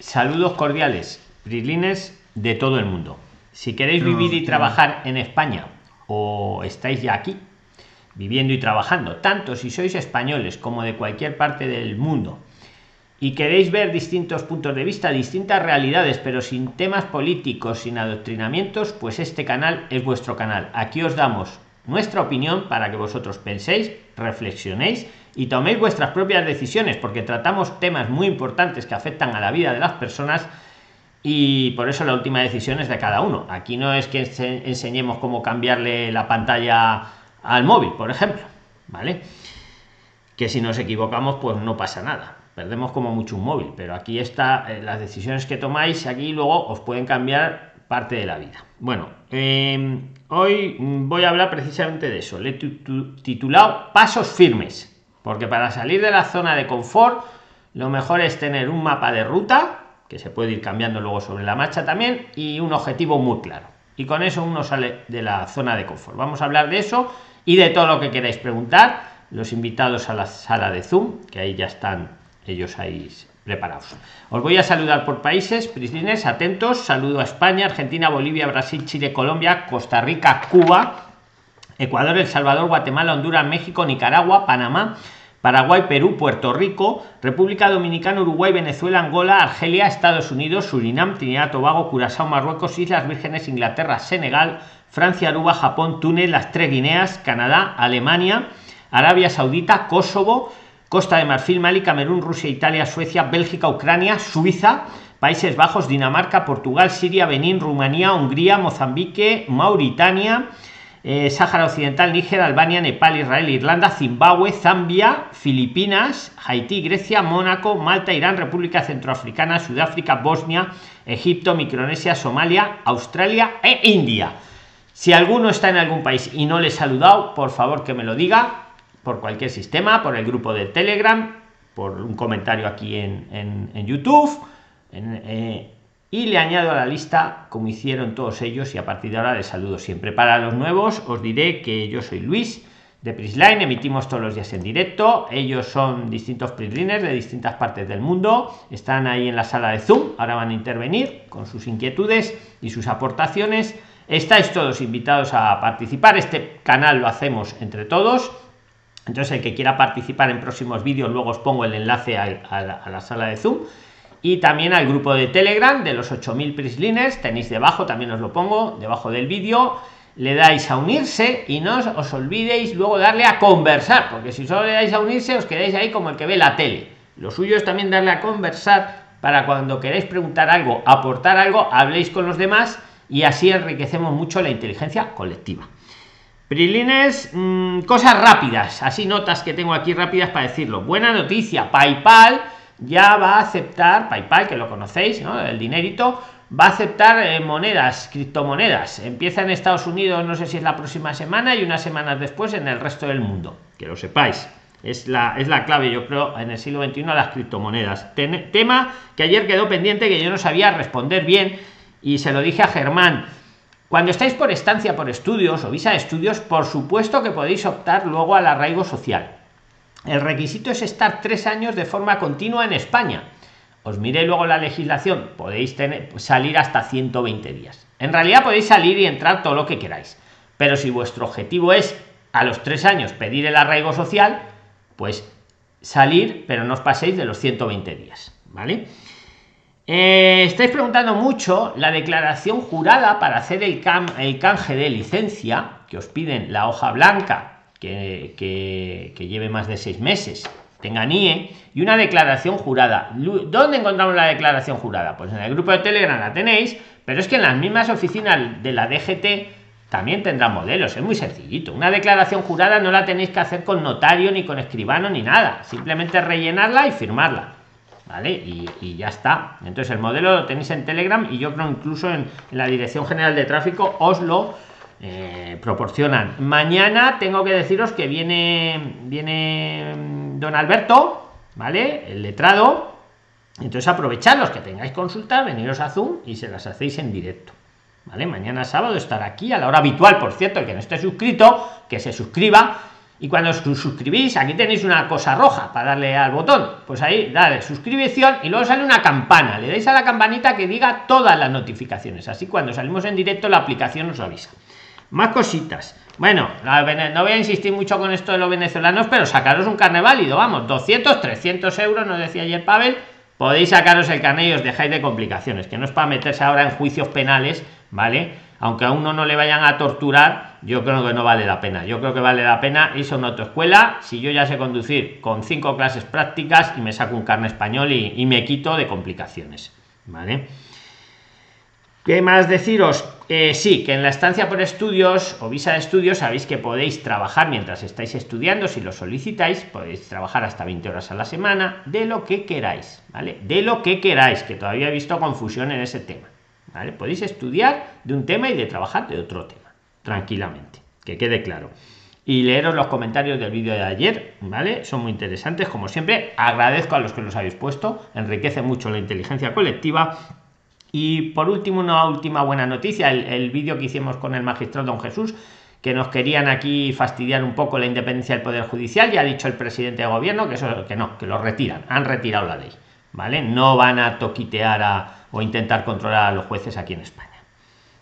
Saludos cordiales, prislines de todo el mundo. Si queréis vivir y trabajar en España o estáis ya aquí, viviendo y trabajando, tanto si sois españoles como de cualquier parte del mundo, y queréis ver distintos puntos de vista, distintas realidades, pero sin temas políticos, sin adoctrinamientos, pues este canal es vuestro canal. Aquí os damos nuestra opinión para que vosotros penséis, reflexionéis y toméis vuestras propias decisiones, porque tratamos temas muy importantes que afectan a la vida de las personas y por eso la última decisión es de cada uno. Aquí no es que enseñemos cómo cambiarle la pantalla al móvil, por ejemplo, ¿vale? Que si nos equivocamos, pues no pasa nada. Perdemos como mucho un móvil, pero aquí está eh, las decisiones que tomáis aquí luego os pueden cambiar parte de la vida. Bueno, em, hoy voy a hablar precisamente de eso. Le he titulado Pasos firmes, porque para salir de la zona de confort, lo mejor es tener un mapa de ruta, que se puede ir cambiando luego sobre la marcha también, y un objetivo muy claro. Y con eso uno sale de la zona de confort. Vamos a hablar de eso y de todo lo que queráis preguntar. Los invitados a la sala de Zoom, que ahí ya están ellos ahí preparados. Os voy a saludar por países, prislines, atentos. Saludo a España, Argentina, Bolivia, Brasil, Chile, Colombia, Costa Rica, Cuba, Ecuador, El Salvador, Guatemala, Honduras, México, Nicaragua, Panamá, Paraguay, Perú, Puerto Rico, República Dominicana, Uruguay, Venezuela, Angola, Argelia, Estados Unidos, Surinam, Trinidad, Tobago, Curazao, Marruecos, Islas Vírgenes, Inglaterra, Senegal, Francia, Aruba, Japón, Túnez, las tres Guineas, Canadá, Alemania, Arabia Saudita, Kosovo, Costa de Marfil, Mali, Camerún, Rusia, Italia, Suecia, Bélgica, Ucrania, Suiza, Países Bajos, Dinamarca, Portugal, Siria, Benín, Rumanía, Hungría, Mozambique, Mauritania, eh, Sáhara Occidental, Níger, Albania, Nepal, Israel, Irlanda, Zimbabue, Zambia, Filipinas, Haití, Grecia, Mónaco, Malta, Irán, República Centroafricana, Sudáfrica, Bosnia, Egipto, Micronesia, Somalia, Australia e India. Si alguno está en algún país y no le he saludado, por favor que me lo diga por cualquier sistema, por el grupo de Telegram, por un comentario aquí en, YouTube. Eh, y le añado a la lista como hicieron todos ellos y a partir de ahora les saludo siempre. Para los nuevos os diré que yo soy Luis de Prisline, emitimos todos los días en directo, ellos son distintos Prisliners de distintas partes del mundo, están ahí en la sala de Zoom, ahora van a intervenir con sus inquietudes y sus aportaciones. Estáis todos invitados a participar, este canal lo hacemos entre todos, entonces el que quiera participar en próximos vídeos, luego os pongo el enlace a la sala de Zoom y también al grupo de Telegram de los 8000 Prisliners, tenéis debajo, también os lo pongo, debajo del vídeo, le dais a unirse y no os olvidéis luego darle a conversar, porque si solo le dais a unirse os quedáis ahí como el que ve la tele. Lo suyo es también darle a conversar para cuando queráis preguntar algo, aportar algo, habléis con los demás y así enriquecemos mucho la inteligencia colectiva. Prilines, mm, cosas rápidas, así notas que tengo aquí rápidas para decirlo. Buena noticia, PayPal ya va a aceptar PayPal, que lo conocéis, ¿no? El dinerito va a aceptar eh, monedas, criptomonedas. Empieza en Estados Unidos, no sé si es la próxima semana y unas semanas después en el resto del mundo. Que lo sepáis. Es la, es la clave, yo creo, en el siglo XXI a las criptomonedas. tema que ayer quedó pendiente que yo no sabía responder bien y se lo dije a Germán. Cuando estáis por estancia, por estudios o visa de estudios, por supuesto que podéis optar luego al arraigo social el requisito es estar tres años de forma continua en España. Os miré luego la legislación, podéis salir hasta 120 días. En realidad podéis salir y entrar todo lo que queráis. Pero si vuestro objetivo es a los tres años pedir el arraigo social, pues salir, pero no os paséis de los 120 días. ¿Vale? Eh, estáis preguntando mucho la declaración jurada para hacer el, el canje de licencia, que os piden la hoja blanca que, lleve más de seis meses, tenga NIE y una declaración jurada. ¿Dónde encontramos la declaración jurada? Pues en el grupo de Telegram la tenéis, pero es que en las mismas oficinas de la DGT también tendrá modelos, es muy sencillito. Una declaración jurada no la tenéis que hacer con notario, ni con escribano, ni nada. Simplemente rellenarla y firmarla. ¿Vale? Y, ya está. Entonces el modelo lo tenéis en Telegram y yo creo incluso en, en la Dirección General de Tráfico os lo eh, proporcionan. Mañana tengo que deciros que viene, viene mm, don Alberto, ¿vale? El letrado. Entonces aprovechad los que tengáis consultas, veniros a Zoom y se las hacéis en directo. ¿Vale? Mañana sábado estar aquí a la hora habitual, por cierto, el que no esté suscrito, que se suscriba y cuando os suscribís aquí tenéis una cosa roja para darle al botón pues ahí dale suscripción y luego sale una campana le dais a la campanita que diga todas las notificaciones así cuando salimos en directo la aplicación os avisa más cositas bueno no voy a insistir mucho con esto de los venezolanos pero sacaros un carne válido vamos 200 300 euros nos decía ayer Pavel podéis sacaros el carnet y os dejáis de complicaciones que no es para meterse ahora en juicios penales vale aunque a uno no le vayan a torturar, yo creo que no vale la pena. Yo creo que vale la pena irse a una autoescuela si yo ya sé conducir con cinco clases prácticas y me saco un carne español y, me quito de complicaciones. ¿Vale? ¿Qué más deciros? Eh, sí, que en la estancia por estudios o visa de estudios sabéis que podéis trabajar mientras estáis estudiando, si lo solicitáis, podéis trabajar hasta 20 horas a la semana, de lo que queráis, ¿vale? De lo que queráis, que todavía he visto confusión en ese tema. Podéis estudiar de un tema y de trabajar de otro tema, tranquilamente, que quede claro. Y leeros los comentarios del vídeo de ayer, ¿vale? Son muy interesantes, como siempre. Agradezco a los que los habéis puesto, enriquece mucho la inteligencia colectiva. Y por último, una última buena noticia, el, vídeo que hicimos con el magistrado don Jesús, que nos querían aquí fastidiar un poco la independencia del Poder Judicial, ya ha dicho el presidente de gobierno que eso que no, que lo retiran, han retirado la ley, ¿vale? No van a toquitear a, o intentar controlar a los jueces aquí en España.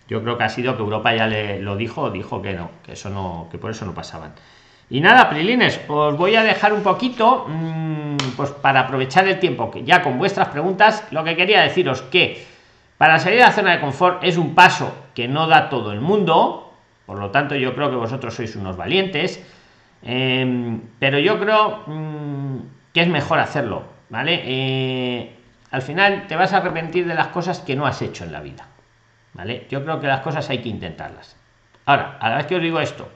Yo creo que ha sido que Europa ya le lo dijo, dijo que no, que eso no, que por eso no pasaban. Y nada, Prilines, os voy a dejar un poquito, mm, pues para aprovechar el tiempo, que ya con vuestras preguntas, lo que quería deciros que para salir de la zona de confort es un paso que no da todo el mundo, por lo tanto yo creo que vosotros sois unos valientes, em, pero yo creo mm, que es mejor hacerlo, ¿vale? Eh, al final te vas a arrepentir de las cosas que no has hecho en la vida. ¿Vale? Yo creo que las cosas hay que intentarlas. Ahora, a la vez que os digo esto,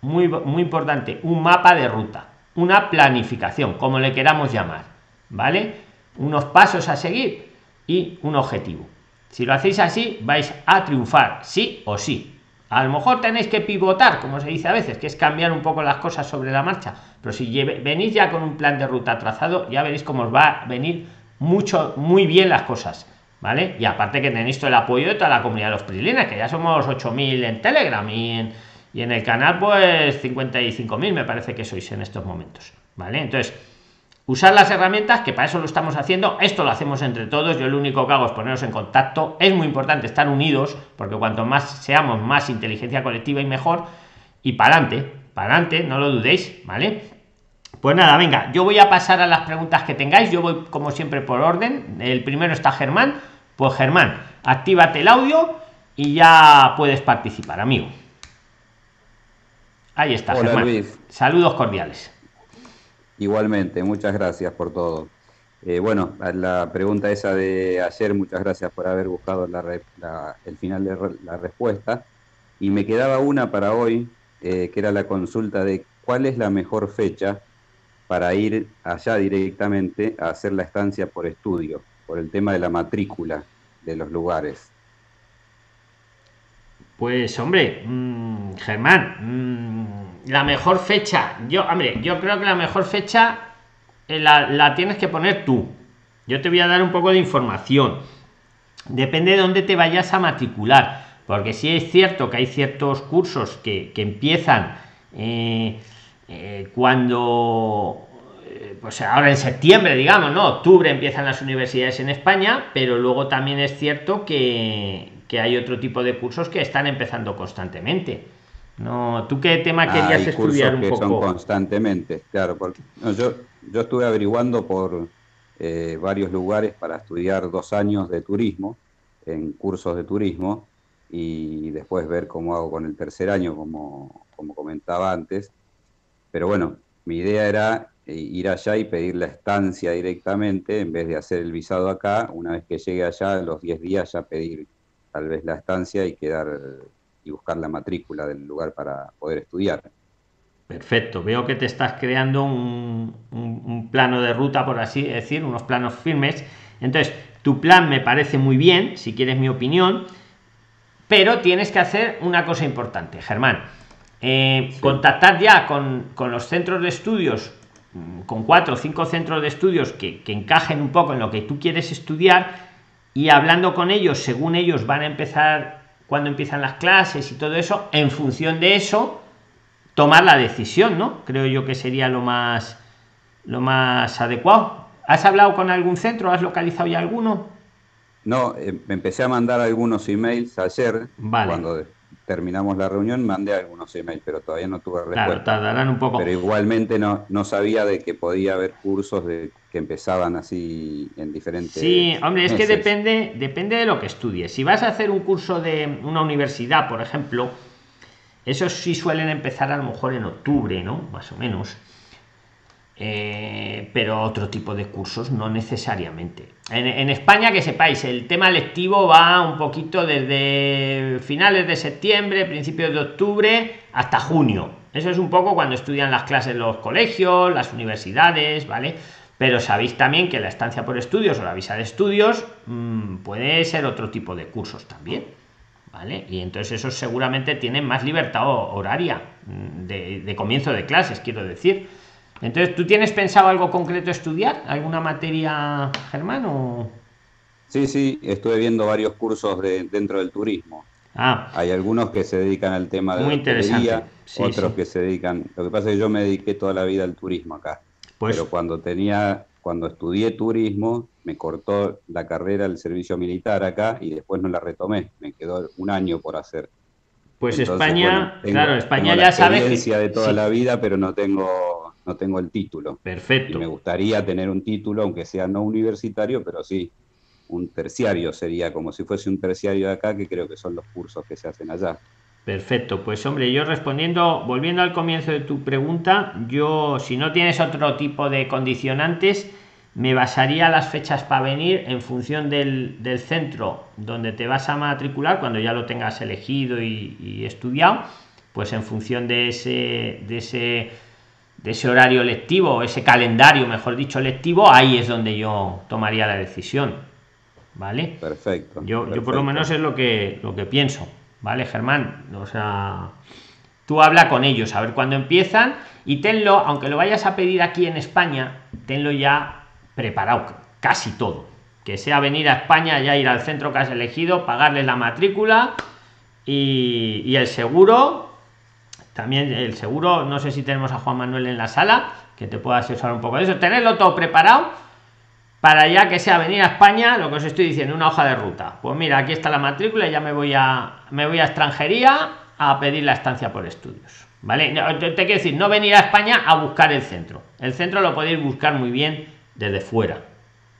muy, muy importante, un mapa de ruta, una planificación, como le queramos llamar, ¿vale? Unos pasos a seguir y un objetivo. Si lo hacéis así, vais a triunfar, sí o sí. A lo mejor tenéis que pivotar, como se dice a veces, que es cambiar un poco las cosas sobre la marcha. Pero si venís ya con un plan de ruta trazado, ya veréis cómo os va a venir mucho, muy bien las cosas. ¿Vale? Y aparte que tenéis todo el apoyo de toda la comunidad de los Prilines, que ya somos 8.000 en Telegram y en, y en el canal pues 55.000 me parece que sois en estos momentos. ¿Vale? Entonces, usar las herramientas, que para eso lo estamos haciendo, esto lo hacemos entre todos, yo lo único que hago es poneros en contacto, es muy importante estar unidos, porque cuanto más seamos, más inteligencia colectiva y mejor, y para adelante, para adelante, no lo dudéis, ¿vale? Pues nada, venga, yo voy a pasar a las preguntas que tengáis. Yo voy como siempre por orden. El primero está Germán. Pues Germán, actívate el audio y ya puedes participar, amigo. Ahí está, Germán. Saludos cordiales. Igualmente, muchas gracias por todo. Eh, bueno, la pregunta esa de ayer, muchas gracias por haber buscado el final de la respuesta. Y me quedaba una para hoy, eh, que era la consulta de cuál es la mejor fecha para ir allá directamente a hacer la estancia por estudio, por el tema de la matrícula de los lugares. Pues hombre, mm, Germán, mm, la mejor fecha, yo, hombre, yo creo que la mejor fecha eh, la, tienes que poner tú. Yo te voy a dar un poco de información. Depende de dónde te vayas a matricular, porque si es cierto que hay ciertos cursos que, empiezan eh, eh, cuando pues ahora en septiembre, digamos, ¿no? Octubre empiezan las universidades en España, pero luego también es cierto que, hay otro tipo de cursos que están empezando constantemente. No, ¿tú qué tema querías estudiar un que poco? Son constantemente, claro, porque yo, yo estuve averiguando por eh, varios lugares para estudiar dos años de turismo, en cursos de turismo, y después ver cómo hago con el tercer año, como, como comentaba antes pero bueno, mi idea era eh, ir allá y pedir la estancia directamente en vez de hacer el visado acá. Una vez que llegue allá, los 10 días ya pedir tal vez la estancia y quedar y buscar la matrícula del lugar para poder estudiar. Perfecto, veo que te estás creando un, plano de ruta, por así decir, unos planos firmes. Entonces, tu plan me parece muy bien, si quieres mi opinión, pero tienes que hacer una cosa importante, Germán eh, contactar ya con, los centros de estudios, mm, con cuatro o cinco centros de estudios que, encajen un poco en lo que tú quieres estudiar y hablando con ellos, según ellos van a empezar, cuando empiezan las clases y todo eso, en función de eso, tomar la decisión, ¿no? Creo yo que sería lo más, lo más adecuado. ¿Has hablado con algún centro? ¿Has localizado ya alguno? No, eh, me empecé a mandar algunos emails ayer, cuando terminamos la reunión, mandé algunos emails, pero todavía no tuve respuesta. Claro, tardarán un poco. Pero igualmente no, no sabía de que podía haber cursos de, que empezaban así en diferentes. Sí, hombre, es que depende, depende de lo que estudies. Si vas a hacer un curso de una universidad, por ejemplo, esos sí suelen empezar a lo mejor en octubre, ¿no? Más o menos. Eh, pero otro tipo de cursos no necesariamente. En, España, que sepáis, el tema lectivo va un poquito desde finales de septiembre, principios de octubre, hasta junio. Eso es un poco cuando estudian las clases los colegios, las universidades, ¿vale? Pero sabéis también que la estancia por estudios o la visa de estudios mm, puede ser otro tipo de cursos también. ¿Vale? Y entonces esos seguramente tienen más libertad horaria mm, de, de comienzo de clases, quiero decir entonces, ¿tú tienes pensado algo concreto estudiar? ¿Alguna materia, Germán? O... Sí, sí, estuve viendo varios cursos de, dentro del turismo. Ah. Hay algunos que se dedican al tema de Muy interesante. otros que se dedican. Lo que pasa es que yo me dediqué toda la vida al turismo acá. Pues... Pero cuando tenía, cuando estudié turismo, me cortó la carrera el servicio militar acá y después no la retomé. Me quedó un año por hacer. Pues España, claro, España ya sabe que de toda la vida, pero no tengo no tengo el título. Perfecto. me gustaría tener un título, aunque sea no universitario, pero sí un terciario sería como si fuese un terciario de acá, que creo que son los cursos que se hacen allá. Perfecto, pues hombre, yo respondiendo, volviendo al comienzo de tu pregunta, yo si no tienes otro tipo de condicionantes, me basaría las fechas para venir en función del, centro donde te vas a matricular, cuando ya lo tengas elegido y, y estudiado, pues en función de ese, de ese de ese horario lectivo, ese calendario, mejor dicho, lectivo, ahí es donde yo tomaría la decisión. ¿Vale? Perfecto. Yo, yo por lo menos es lo que, lo que pienso. ¿Vale, Germán? O sea, tú habla con ellos a ver cuándo empiezan y tenlo, aunque lo vayas a pedir aquí en España, tenlo ya preparado, casi todo. Que sea venir a España, ya ir al centro que has elegido, pagarles la matrícula y, y el seguro también el seguro, no sé si tenemos a Juan Manuel en la sala, que te pueda asesorar un poco de eso. Tenerlo todo preparado para ya que sea venir a España, lo que os estoy diciendo, una hoja de ruta. Pues mira, aquí está la matrícula y ya me voy a, me voy a extranjería a pedir la estancia por estudios. ¿Vale? Te, quiero decir, no venir a España a buscar el centro. El centro lo podéis buscar muy bien desde fuera.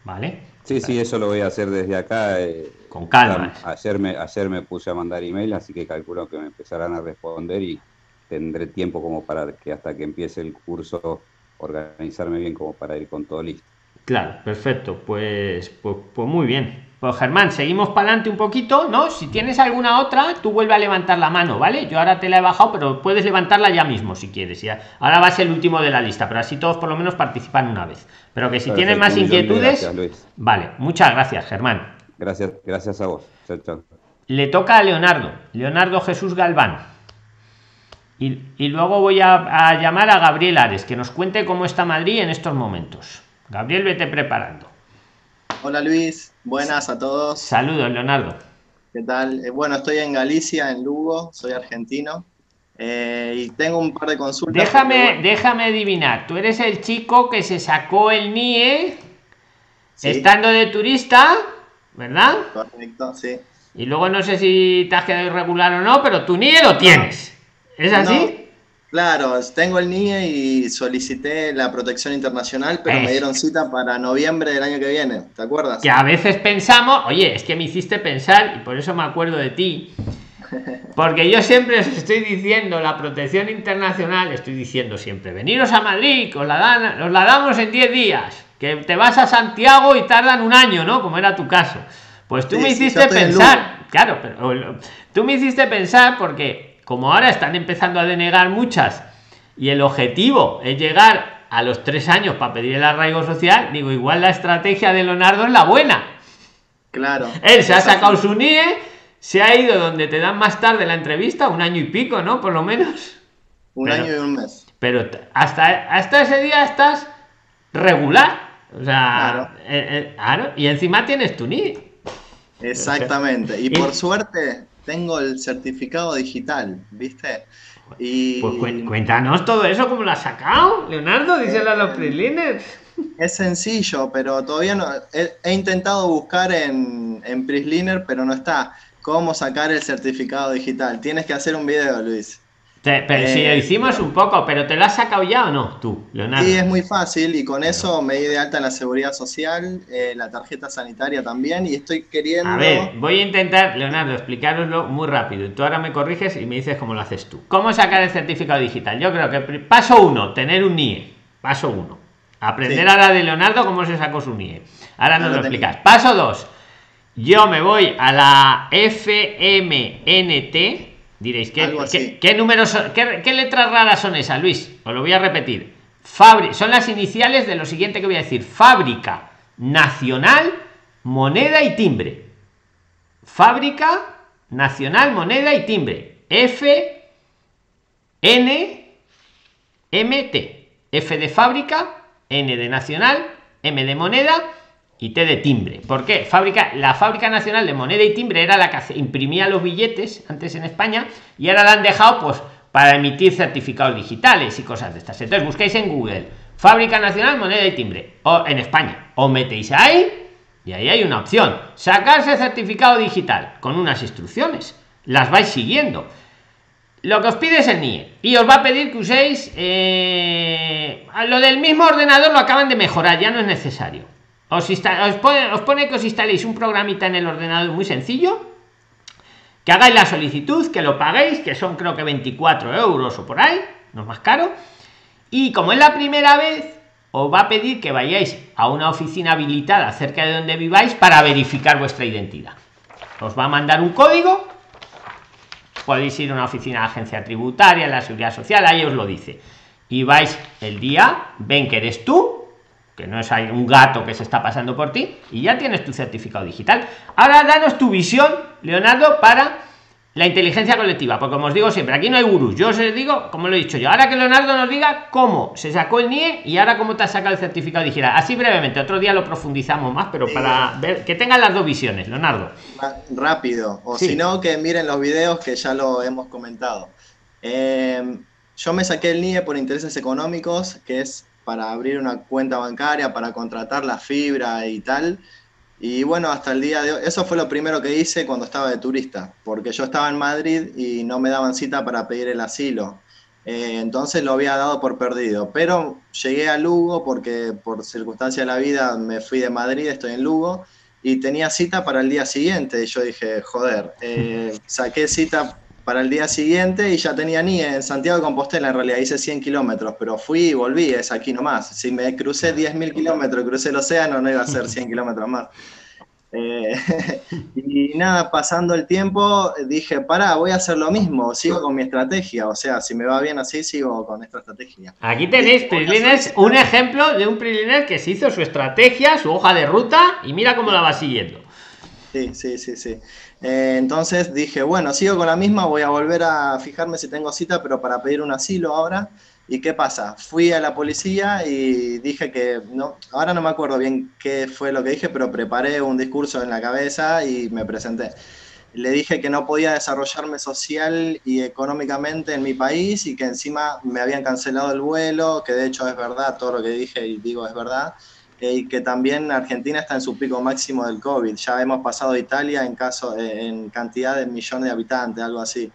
¿Vale? Sí, sí, eso lo voy a hacer desde acá. Eh, Con calma. Ayer me, ayer me puse a mandar email, así que calculo que me empezarán a responder y, tendré tiempo como para que hasta que empiece el curso organizarme bien como para ir con todo listo. Claro, perfecto. Pues, pues, pues muy bien. Pues Germán, seguimos para adelante un poquito, ¿no? Si tienes alguna otra, tú vuelve a levantar la mano, ¿vale? Yo ahora te la he bajado, pero puedes levantarla ya mismo si quieres. Ya. Ahora va a ser el último de la lista, pero así todos por lo menos participan una vez. Pero que si tienes más inquietudes, vale. Muchas gracias, Germán. Gracias, gracias a vos. Le toca a Leonardo, Leonardo Jesús Galván. Y, luego voy a, llamar a Gabriel Ares, que nos cuente cómo está Madrid en estos momentos. Gabriel, vete preparando. Hola Luis, buenas a todos. Saludos, Leonardo. ¿Qué tal? Eh, bueno, estoy en Galicia, en Lugo, soy argentino. Eh, y tengo un par de consultas. Déjame, déjame adivinar, tú eres el chico que se sacó el NIE estando de turista, ¿verdad? Correcto, sí. Y luego no sé si te has quedado irregular o no, pero tu NIE lo tienes. ¿Es así? claro, tengo el NIE y solicité la protección internacional, pero me dieron cita para noviembre del año que viene, ¿te acuerdas? Que a veces pensamos, oye, es que me hiciste pensar y por eso me acuerdo de ti. Porque yo siempre os estoy diciendo la protección internacional, estoy diciendo siempre, veniros a Madrid, os la, dan, os la damos en 10 días, que te vas a Santiago y tardan un año, ¿no? Como era tu caso. Pues tú me hiciste pensar, claro, pero tú me hiciste pensar porque como ahora están empezando a denegar muchas y el objetivo es llegar a los tres años para pedir el arraigo social, digo, igual la estrategia de Leonardo es la buena. Claro. Él se ha sacado su NIE, se ha ido donde te dan más tarde la entrevista, un año y pico, ¿no? Por lo menos. Un año y un mes. Pero hasta, hasta ese día estás regular. O sea, eh, eh, claro. y encima tienes tu NIE. Exactamente. Y por suerte, tengo el certificado digital, ¿viste? Y... Pues cuéntanos todo eso, ¿cómo lo has sacado, Leonardo? Díselo a los eh, PRIXLINERS. Es sencillo, pero todavía no. He, intentado buscar en, en PRIXLINER, pero no está. ¿Cómo sacar el certificado digital? Tienes que hacer un video, Luis pero si lo eh, hicimos un poco, pero ¿te lo has sacado ya o no tú, Leonardo? Sí, es muy fácil y con eso me di de alta en la seguridad social, eh, la tarjeta sanitaria también y estoy queriendo... A ver, voy a intentar, Leonardo, explicaroslo muy rápido. Tú ahora me corriges y me dices cómo lo haces tú. ¿Cómo sacar el certificado digital? Yo creo que paso uno, tener un NIE. Paso uno. Aprender a la de Leonardo cómo se sacó su NIE. Ahora nos lo explicas. Paso dos. Yo me voy a la FMNT Diréis, ¿qué, qué, números, qué, letras raras son esas, Luis? Os lo voy a repetir. Fabri son las iniciales de lo siguiente que voy a decir. Fábrica Nacional, Moneda y Timbre. Fábrica Nacional, Moneda y Timbre. F, N, M, T. F de fábrica, N de nacional, M de moneda y T de timbre. ¿Por qué? La fábrica nacional de moneda y timbre era la que imprimía los billetes antes en España y ahora la han dejado pues para emitir certificados digitales y cosas de estas. Entonces buscáis en Google Fábrica Nacional Moneda y Timbre o en España o metéis ahí y ahí hay una opción, sacarse certificado digital con unas instrucciones. Las vais siguiendo. Lo que os pide es el NIE y os va a pedir que uséis eh, lo del mismo ordenador lo acaban de mejorar, ya no es necesario os, pone, que os instaléis un programita en el ordenador muy sencillo, que hagáis la solicitud, que lo paguéis, que son creo que 24 euros o por ahí, no es más caro. Y como es la primera vez, os va a pedir que vayáis a una oficina habilitada cerca de donde viváis para verificar vuestra identidad. Os va a mandar un código. Podéis ir a una oficina de agencia tributaria, la seguridad social, ahí os lo dice. Y vais el día, ven que eres tú, que no es hay un gato que se está pasando por ti y ya tienes tu certificado digital. Ahora danos tu visión, Leonardo, para la inteligencia colectiva, porque como os digo siempre, aquí no hay gurús. Yo os digo, como lo he dicho yo, ahora que Leonardo nos diga cómo se sacó el NIE y ahora cómo te sacado el certificado digital. Así brevemente, otro día lo profundizamos más, pero para ver que tengan las dos visiones, Leonardo. Rápido, o si no, que miren los videos que ya lo hemos comentado. Eh, yo me saqué el NIE por intereses económicos, que es para abrir una cuenta bancaria, para contratar la fibra y tal. Y bueno, hasta el día de hoy, eso fue lo primero que hice cuando estaba de turista, porque yo estaba en Madrid y no me daban cita para pedir el asilo. Eh, entonces lo había dado por perdido. Pero llegué a Lugo porque por circunstancia de la vida me fui de Madrid, estoy en Lugo, y tenía cita para el día siguiente. Y yo dije, joder, eh, saqué cita para el día siguiente y ya tenía ni en Santiago de Compostela, en realidad hice 100 kilómetros, pero fui y volví, es aquí nomás. Si me crucé 10.000 kilómetros, crucé el océano, no iba a ser 100 kilómetros más. Eh, y nada, pasando el tiempo, dije, pará, voy a hacer lo mismo, sigo con mi estrategia, o sea, si me va bien así, sigo con esta estrategia. Aquí tenéis, Prilines, un ejemplo de un Priliner que se hizo su estrategia, su hoja de ruta, y mira cómo la va siguiendo. Sí, sí, sí, sí. Eh, entonces dije, bueno, sigo con la misma, voy a volver a fijarme si tengo cita, pero para pedir un asilo ahora. ¿Y qué pasa? Fui a la policía y dije que, no, ahora no me acuerdo bien qué fue lo que dije, pero preparé un discurso en la cabeza y me presenté. Le dije que no podía desarrollarme social y económicamente en mi país y que encima me habían cancelado el vuelo, que de hecho es verdad, todo lo que dije y digo es verdad y que también Argentina está en su pico máximo del COVID. Ya hemos pasado a Italia en, caso, eh, en cantidad de millones de habitantes, algo así,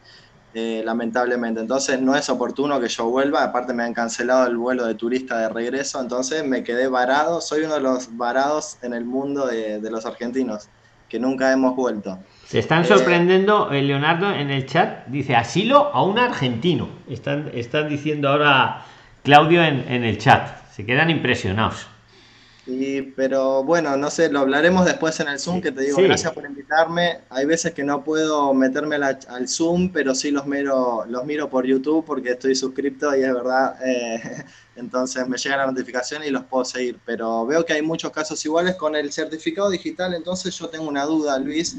eh, lamentablemente. Entonces no es oportuno que yo vuelva, aparte me han cancelado el vuelo de turista de regreso, entonces me quedé varado, soy uno de los varados en el mundo de, los argentinos, que nunca hemos vuelto. Se están eh, sorprendiendo, Leonardo, en el chat, dice asilo a un argentino. Están, están diciendo ahora Claudio en, en el chat, se quedan impresionados. Sí, pero bueno, no sé, lo hablaremos después en el Zoom, que te digo, gracias por invitarme. Hay veces que no puedo meterme al Zoom, pero sí los miro, los miro por YouTube porque estoy suscrito y es verdad, eh, entonces me llega la notificación y los puedo seguir. Pero veo que hay muchos casos iguales con el certificado digital, entonces yo tengo una duda, Luis.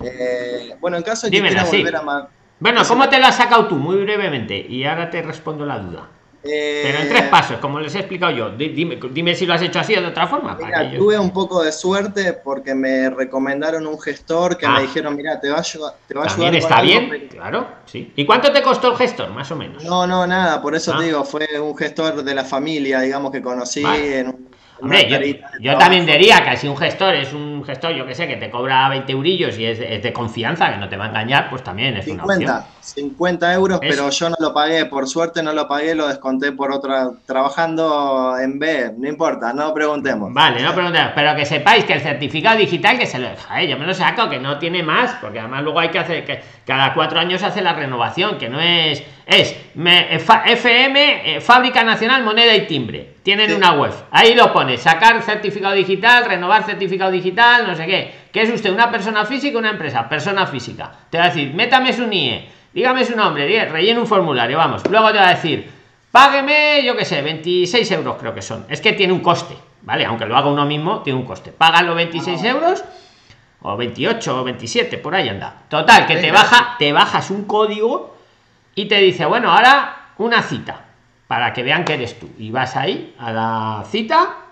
Eh, bueno, en caso de que quiera volver a... Bueno, ¿cómo te la has sacado tú? Muy brevemente, y ahora te respondo la duda. Pero en tres eh, pasos, como les he explicado yo. Dime, dime si lo has hecho así o de otra forma. Mira, tuve un poco de suerte porque me recomendaron un gestor que me ah. dijeron, mira, te va a, ayudar, te va a ayudar. está bien, claro, sí. ¿Y cuánto te costó el gestor, más o menos? No, no, nada, por eso te ah. digo, fue un gestor de la familia, digamos, que conocí en un Hombre, yo, también diría que si un gestor es un gestor, yo que sé, que te cobra 20 eurillos y es, de confianza, que no te va a engañar, pues también es 50, una opción. 50 euros, pero yo no lo pagué, por suerte no lo pagué, lo desconté por otra, trabajando en B, no importa, no preguntemos. Vale, no preguntemos, pero que sepáis que el certificado digital que se lo deja, ¿eh? yo me lo saco, que no tiene más, porque además luego hay que hacer, que cada cuatro años hace la renovación, que no es, es FM, eh, Fábrica Nacional Moneda y Timbre tienen una web. Ahí lo pone, sacar certificado digital, renovar certificado digital, no sé qué. ¿Qué es usted? ¿Una persona física o una empresa? Persona física. Te va a decir, métame su NIE, dígame su nombre, rellene un formulario, vamos. Luego te va a decir, págueme, yo qué sé, 26 euros creo que son. Es que tiene un coste, ¿vale? Aunque lo haga uno mismo, tiene un coste. Paga los 26 euros o 28 o 27, por ahí anda. Total, que te baja, te bajas un código y te dice, bueno, ahora una cita para que vean que eres tú. Y vas ahí a la cita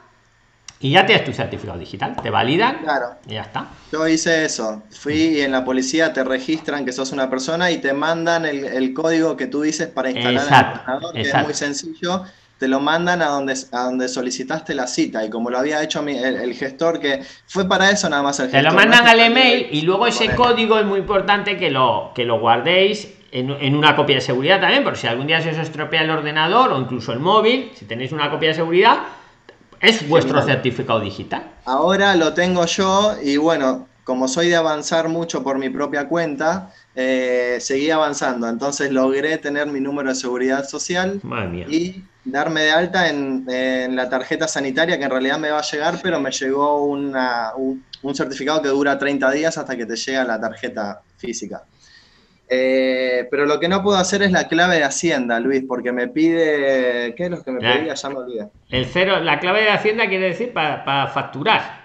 y ya tienes tu certificado digital, te validan claro. y ya está. Yo hice eso, fui y en la policía te registran que sos una persona y te mandan el, código que tú dices para instalar el ordenador, que es muy sencillo, te lo mandan a donde, a donde solicitaste la cita y como lo había hecho el, gestor, que fue para eso nada más el gestor. Te lo mandan al email y luego ese código es muy importante que lo, que lo guardéis en, una copia de seguridad también, por si algún día se os estropea el ordenador o incluso el móvil, si tenéis una copia de seguridad, es vuestro certificado digital. Ahora lo tengo yo y bueno, como soy de avanzar mucho por mi propia cuenta, eh, seguí avanzando. Entonces logré tener mi número de seguridad social y darme de alta en, la tarjeta sanitaria que en realidad me va a llegar, pero me llegó un, un certificado que dura 30 días hasta que te llega la tarjeta física. Eh, pero lo que no puedo hacer es la clave de Hacienda, Luis, porque me pide. ¿Qué es lo que me pedía? Ya me olvidé. El cero, la clave de Hacienda quiere decir para facturar.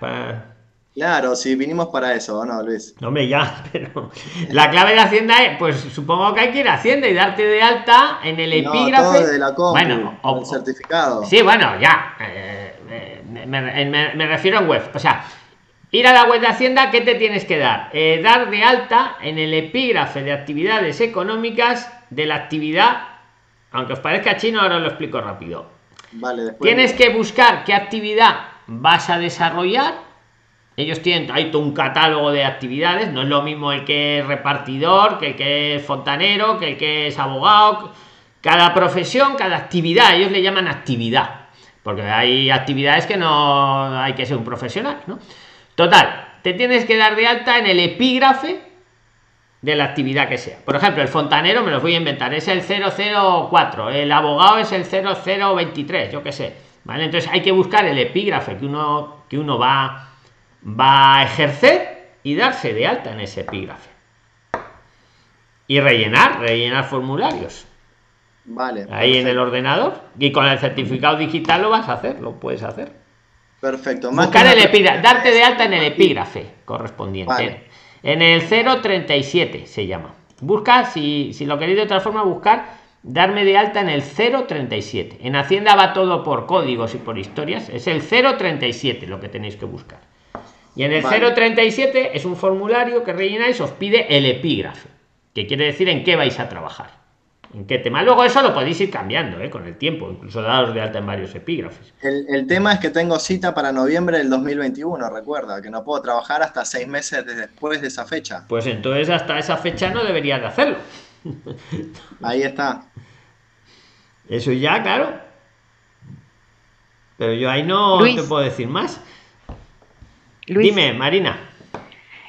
Claro, si vinimos para eso, ¿o no, Luis? Hombre, ya, pero la clave de Hacienda es, pues supongo que hay que ir a Hacienda y darte de alta en el epígrafe. de la bueno, o, el certificado. Sí, bueno, ya. Eh, eh, me, refiero a web. O sea, Ir a la web de Hacienda, ¿qué te tienes que dar? Eh, dar de alta en el epígrafe de actividades económicas de la actividad, aunque os parezca chino, ahora lo explico rápido. Vale, Tienes que buscar qué actividad vas a desarrollar. Ellos tienen hay todo un catálogo de actividades, no es lo mismo el que es repartidor, que el que es fontanero, que el que es abogado. Cada profesión, cada actividad, ellos le llaman actividad, porque hay actividades que no hay que ser un profesional, ¿no? Total, te tienes que dar de alta en el epígrafe de la actividad que sea. Por ejemplo, el fontanero me lo voy a inventar, es el 004, el abogado es el 0023, yo qué sé. ¿Vale? Entonces hay que buscar el epígrafe que uno, que uno va, va a ejercer y darse de alta en ese epígrafe. Y rellenar, rellenar formularios. Vale. Ahí en el ordenador. Y con el certificado digital lo vas a hacer, lo puedes hacer. Perfecto. Buscar el epígrafe, darte de alta en el epígrafe correspondiente. En el 037 se llama. Busca, si, si lo queréis de otra forma, buscar darme de alta en el 037. En Hacienda va todo por códigos y por historias. Es el 037 lo que tenéis que buscar. Y en el 037 es un formulario que rellenáis, os pide el epígrafe, que quiere decir en qué vais a trabajar en qué tema. Luego eso lo podéis ir cambiando ¿eh? con el tiempo, incluso dados de alta en varios epígrafes. El, tema es que tengo cita para noviembre del 2021, recuerda, que no puedo trabajar hasta seis meses después de esa fecha. Pues entonces hasta esa fecha no debería de hacerlo. Ahí está. Eso ya, claro. Pero yo ahí no te puedo decir más. Dime, Marina.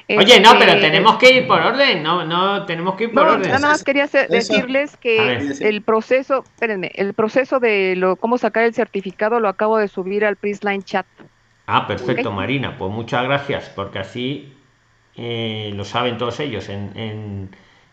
Oye, no, pero tenemos que ir por orden, no, no, tenemos que ir por orden. Nada más quería decirles que el proceso, espérenme, el proceso de lo, cómo sacar el certificado lo acabo de subir al Prisline Chat. Ah, perfecto, Marina, pues muchas gracias, porque así eh, lo saben todos ellos en,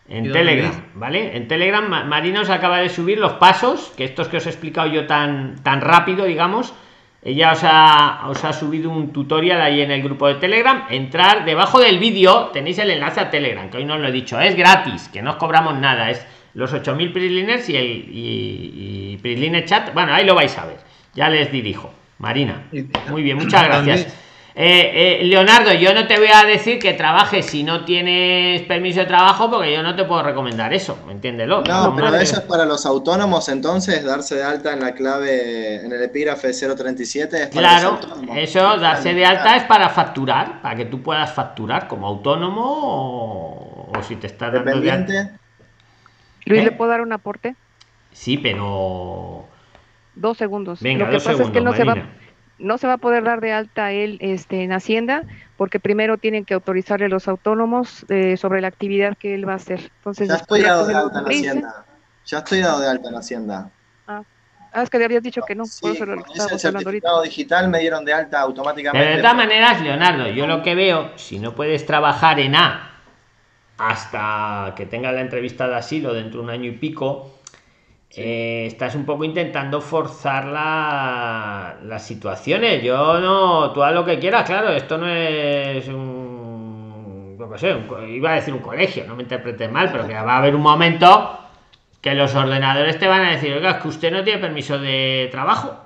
en, Telegram, ¿vale? En Telegram, Marina os acaba de subir los pasos, que estos que os he explicado yo tan, tan rápido, digamos, ella os ha, os ha subido un tutorial ahí en el grupo de Telegram. Entrar debajo del vídeo, tenéis el enlace a Telegram, que hoy no lo he dicho, es gratis, que no os cobramos nada, es los 8000 Prisliners y el y, y Chat. Bueno, ahí lo vais a ver. Ya les dirijo. Marina. Muy bien, muchas gracias. Eh, eh, Leonardo, yo no te voy a decir que trabajes si no tienes permiso de trabajo, porque yo no te puedo recomendar eso, entiéndelo. No, pero eso es para los autónomos, entonces, darse de alta en la clave, en el epígrafe 037. Es para claro, eso, darse de alta es para facturar, para que tú puedas facturar como autónomo o, si te estás dando de alta. Luis, ¿le ¿Eh? puedo dar un aporte? Sí, pero. Dos segundos. Venga, Lo que pasa es que no se va no se va a poder dar de alta él este, en Hacienda porque primero tienen que autorizarle los autónomos eh, sobre la actividad que él va a hacer. Entonces, ya estoy dado de alta en Hacienda. Ya estoy dado de alta en Hacienda. Ah, ah es que le habías dicho que no. Sí, por eso lo ese certificado digital me dieron de alta automáticamente. de todas maneras, Leonardo, yo lo que veo, si no puedes trabajar en A hasta que tenga la entrevista de asilo dentro de un año y pico, eh, estás un poco intentando forzar la, las situaciones. Yo no, tú haz lo que quieras, claro, esto no es un, no sé, iba a decir un colegio, no me interpretes mal, pero que va a haber un momento que los ordenadores te van a decir, oiga, es que usted no tiene permiso de trabajo.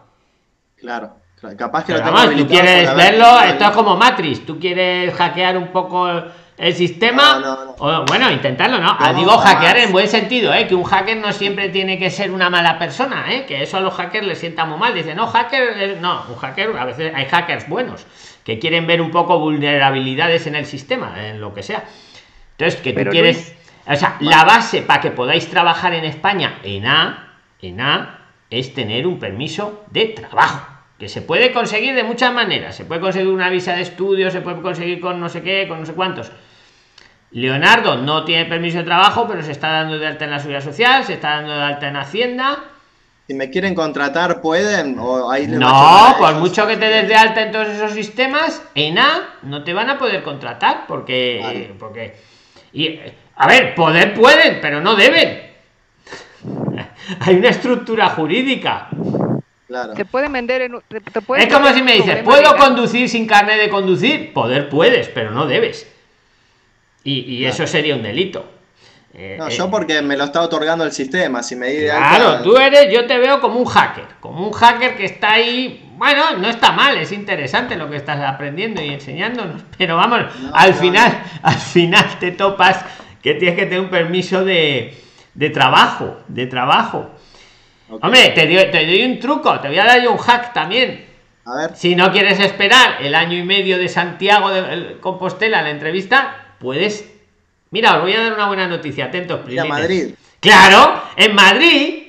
Claro. Capaz que tú quieres verlo, esto es como Matrix, tú quieres hackear un poco el sistema bueno intentarlo no, ah, digo hackear en buen sentido ¿eh? que un hacker no siempre tiene que ser una mala persona ¿eh? que eso a los hackers les sienta muy mal dicen no hacker eh, no un hacker a veces hay hackers buenos que quieren ver un poco vulnerabilidades en el sistema en lo que sea entonces que tú quieres o sea la base para que podáis trabajar en España en A en A es tener un permiso de trabajo que se puede conseguir de muchas maneras. Se puede conseguir una visa de estudio, se puede conseguir con no sé qué, con no sé cuántos. Leonardo no tiene permiso de trabajo, pero se está dando de alta en la seguridad social, se está dando de alta en Hacienda. Si me quieren contratar, pueden. O no, por mucho que te des de alta en todos esos sistemas, en A no te van a poder contratar porque. porque y, a ver, poder pueden, pero no deben. Hay una estructura jurídica. Te pueden vender en, Es como si me dices, ¿puedo conducir sin carne de conducir? Poder puedes, pero no debes. Y, eso sería un delito. Eh, no, yo eh, porque me lo está otorgando el sistema. Si me Claro, tú eres, yo te veo como un hacker, como un hacker que está ahí. Bueno, no está mal, es interesante lo que estás aprendiendo y enseñándonos, pero vamos, al final, al final te topas que tienes que tener un permiso de, de trabajo, de trabajo. Hombre, te doy, un truco, te voy a dar yo un hack también. A ver. Si no quieres esperar el año y medio de Santiago de Compostela la entrevista, puedes. Mira, os voy a dar una buena noticia, atentos. A Madrid. Claro, en Madrid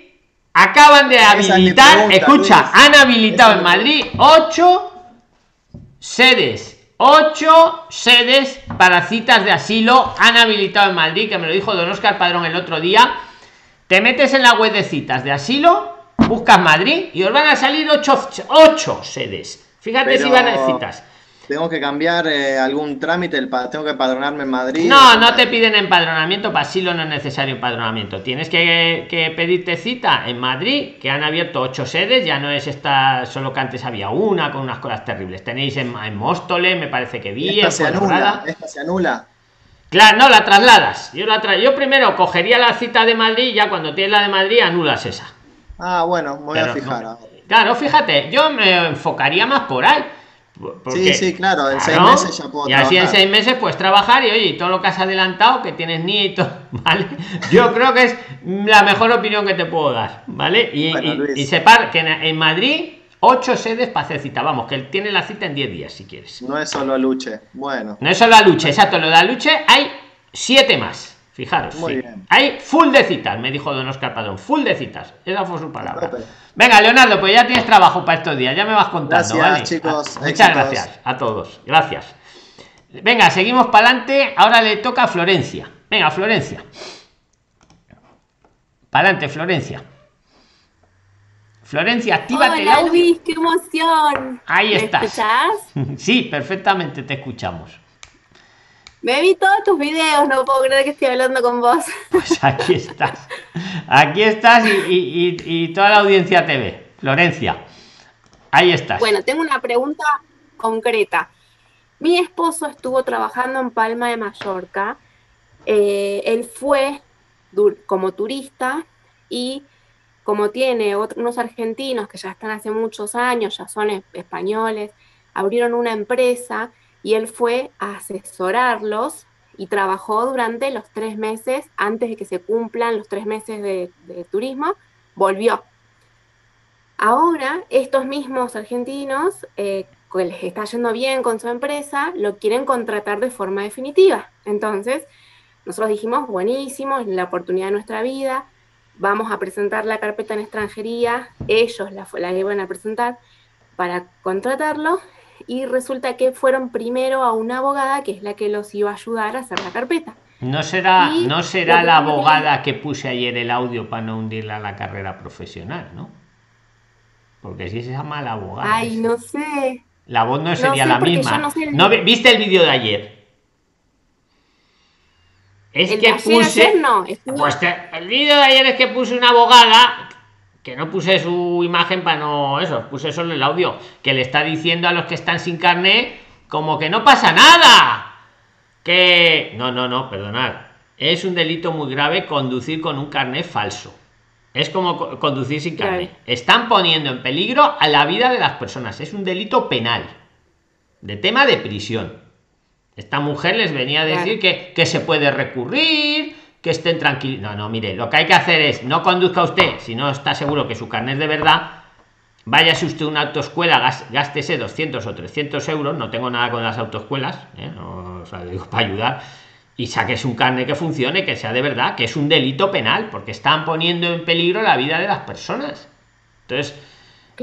acaban de habilitar, escucha, han habilitado en Madrid ocho sedes. Ocho sedes para citas de asilo han habilitado en Madrid, que me lo dijo Don Oscar Padrón el otro día te metes en la web de citas de asilo, buscas Madrid y os van a salir ocho, ocho sedes. Fíjate si van a citas. ¿Tengo que cambiar eh, algún trámite? ¿Tengo que empadronarme en Madrid? No, no te piden empadronamiento. Para asilo no es necesario empadronamiento. Tienes que, pedirte cita en Madrid, que han abierto ocho sedes. Ya no es esta, solo que antes había una con unas cosas terribles. Tenéis en, en Móstoles, me parece que vi. Esta se anula. Esta se anula. Claro, no, la trasladas. Yo la tra yo primero cogería la cita de Madrid y ya cuando tienes la de Madrid anulas esa. Ah, bueno, voy a fijar. claro, fíjate, yo me enfocaría más por ahí. sí, sí, claro, en seis meses ya puedo Y así en seis meses puedes trabajar y oye, todo lo que has adelantado, que tienes nietos, ¿vale? Yo creo que es la mejor opinión que te puedo dar, ¿vale? Y, y, separ que en Madrid Ocho sedes para hacer cita. Vamos, que él tiene la cita en 10 días, si quieres. No es solo Luche. Bueno. No es solo Luche, exacto. Lo de Luche hay siete más. Fijaros. Muy bien. Hay full de citas, me dijo Don Oscar Padrón. Full de citas. Esa fue su palabra. Venga, Leonardo, pues ya tienes trabajo para estos días. Ya me vas contando. Gracias, chicos. Muchas gracias a todos. Gracias. Venga, seguimos para adelante. Ahora le toca a Florencia. Venga, Florencia. Para adelante, Florencia. Florencia, actívate Hola, Luis, qué emoción. Ahí estás. ¿Me escuchás? Sí, perfectamente te escuchamos. Me vi todos tus videos, no puedo creer que estoy hablando con vos. Pues aquí estás. Aquí estás y, toda la audiencia te ve. Florencia, ahí estás. Bueno, tengo una pregunta concreta. Mi esposo estuvo trabajando en Palma de Mallorca. Eh, él fue como turista y como tiene unos argentinos que ya están hace muchos años, ya son españoles, abrieron una empresa y él fue a asesorarlos y trabajó durante los tres meses antes de que se cumplan los tres meses de, turismo, volvió. Ahora, estos mismos argentinos, eh, que les está yendo bien con su empresa, lo quieren contratar de forma definitiva. Entonces, nosotros dijimos, buenísimo, es la oportunidad de nuestra vida, vamos a presentar la carpeta en extranjería, ellos la, la iban a presentar para contratarlo y resulta que fueron primero a una abogada que es la que los iba a ayudar a hacer la carpeta. No será, no será la abogada que puse ayer el audio para no hundirla a la carrera profesional, ¿no? Porque si se llama la abogada. Ay, no sé. La voz no sería la misma. No, ¿Viste el vídeo de ayer? Es que puse. Pues el vídeo de ayer es que puse una abogada que no puse su imagen para no eso, puse solo el audio, que le está diciendo a los que están sin carnet como que no pasa nada. Que no, no, no, perdonad. Es un delito muy grave conducir con un carnet falso. Es como conducir sin carnet. Están poniendo en peligro a la vida de las personas. Es un delito penal. De tema de prisión. Esta mujer les venía a decir que, que se puede recurrir, que estén tranquilos. No, no, mire, lo que hay que hacer es no conduzca usted, si no está seguro que su carnet de verdad, váyase usted a una autoescuela, gástese 200 o 300 euros, no tengo nada con las autoescuelas, ¿eh? o sea, digo, para ayudar, y saques un carnet que funcione, que sea de verdad, que es un delito penal, porque están poniendo en peligro la vida de las personas. Entonces,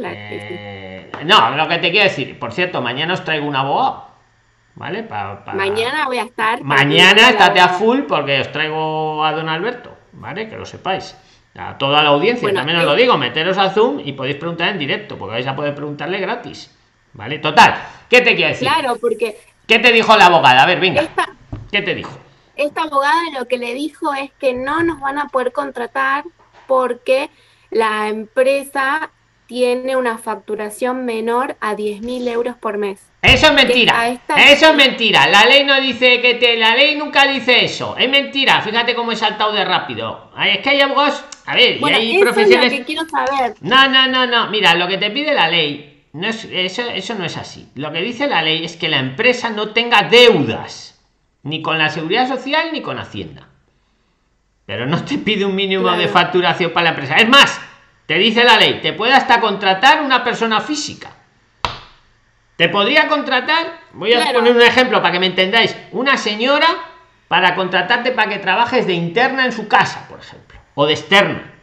eh, no, lo que te quiero decir, por cierto, mañana os traigo un abogado ¿Vale? Mañana voy a estar. Mañana estate a full porque os traigo a don Alberto, ¿vale? Que lo sepáis. A toda la audiencia, también os lo digo, meteros a Zoom y podéis preguntar en directo, porque vais a poder preguntarle gratis. ¿Vale? Total, ¿qué te quiere decir? Claro, porque. ¿Qué te dijo la abogada? A ver, venga. ¿Qué te dijo? Esta abogada lo que le dijo es que no nos van a poder contratar porque la empresa tiene una facturación menor a 10.000 euros por mes. Eso es mentira. Eso es mentira. La ley no dice que te. La ley nunca dice eso. Es mentira. Fíjate cómo he saltado de rápido. Es que hay abogados. A ver, y hay profesiones. que quiero saber. No, no, no, no. Mira, lo que te pide la ley. No es, eso, eso no es así. Lo que dice la ley es que la empresa no tenga deudas. Ni con la seguridad social ni con Hacienda. Pero no te pide un mínimo de facturación para la empresa. Es más, te dice la ley, te puede hasta contratar una persona física. Te podría contratar, voy a poner un ejemplo para que me entendáis, una señora para contratarte para que trabajes de interna en su casa, por ejemplo, o de externa.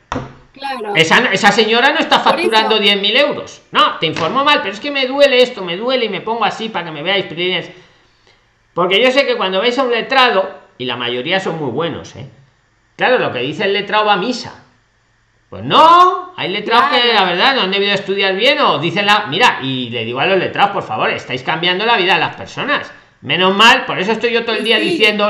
Claro. Esa, señora no está facturando 10.000 euros. No, te informó mal, pero es que me duele esto, me duele y me pongo así para que me veáis. Porque yo sé que cuando veis a un letrado, y la mayoría son muy buenos, ¿eh? claro, lo que dice el letrado va a misa. Pues no, hay letrados que la verdad no han debido estudiar bien o dicen la. Mira, y le digo a los letrados, por favor, estáis cambiando la vida de las personas. Menos mal, por eso estoy yo todo el día diciendo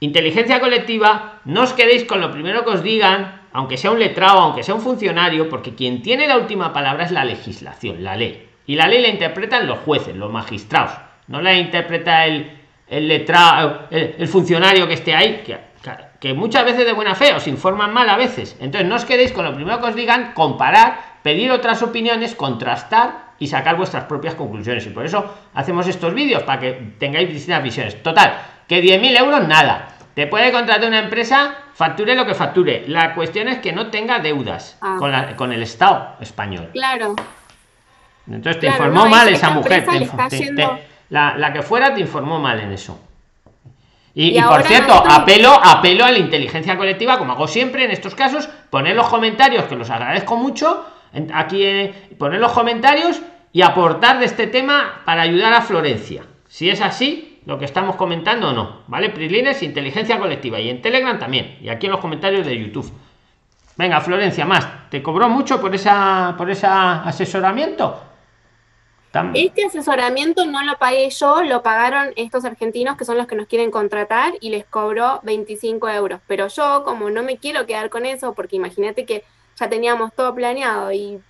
inteligencia colectiva, no os quedéis con lo primero que os digan, aunque sea un letrado, aunque sea un funcionario, porque quien tiene la última palabra es la legislación, la ley. Y la ley la interpretan los jueces, los magistrados. No la interpreta el, el letrado, el, funcionario que esté ahí, que que muchas veces de buena fe os informan mal a veces. Entonces no os quedéis con lo primero que os digan, comparar, pedir otras opiniones, contrastar y sacar vuestras propias conclusiones. Y por eso hacemos estos vídeos, para que tengáis distintas visiones. Total, que 10.000 euros nada. Te puede contratar una empresa, facture lo que facture. La cuestión es que no tenga deudas ah. con, con, el Estado español. Claro. Entonces te informó mal esa mujer. la, la que fuera te informó mal en eso. Y, por cierto, apelo, apelo a la inteligencia colectiva, como hago siempre en estos casos, poner los comentarios, que los agradezco mucho, aquí poner los comentarios y aportar de este tema para ayudar a Florencia. Si es así, lo que estamos comentando o no, ¿vale? Prilines, inteligencia colectiva y en Telegram también, y aquí en los comentarios de YouTube. Venga, Florencia, más. ¿Te cobró mucho por esa por ese asesoramiento? Este asesoramiento no lo pagué yo, lo pagaron estos argentinos que son los que nos quieren contratar y les cobró 25 euros. Pero yo, como no me quiero quedar con eso, porque imagínate que ya teníamos todo planeado y,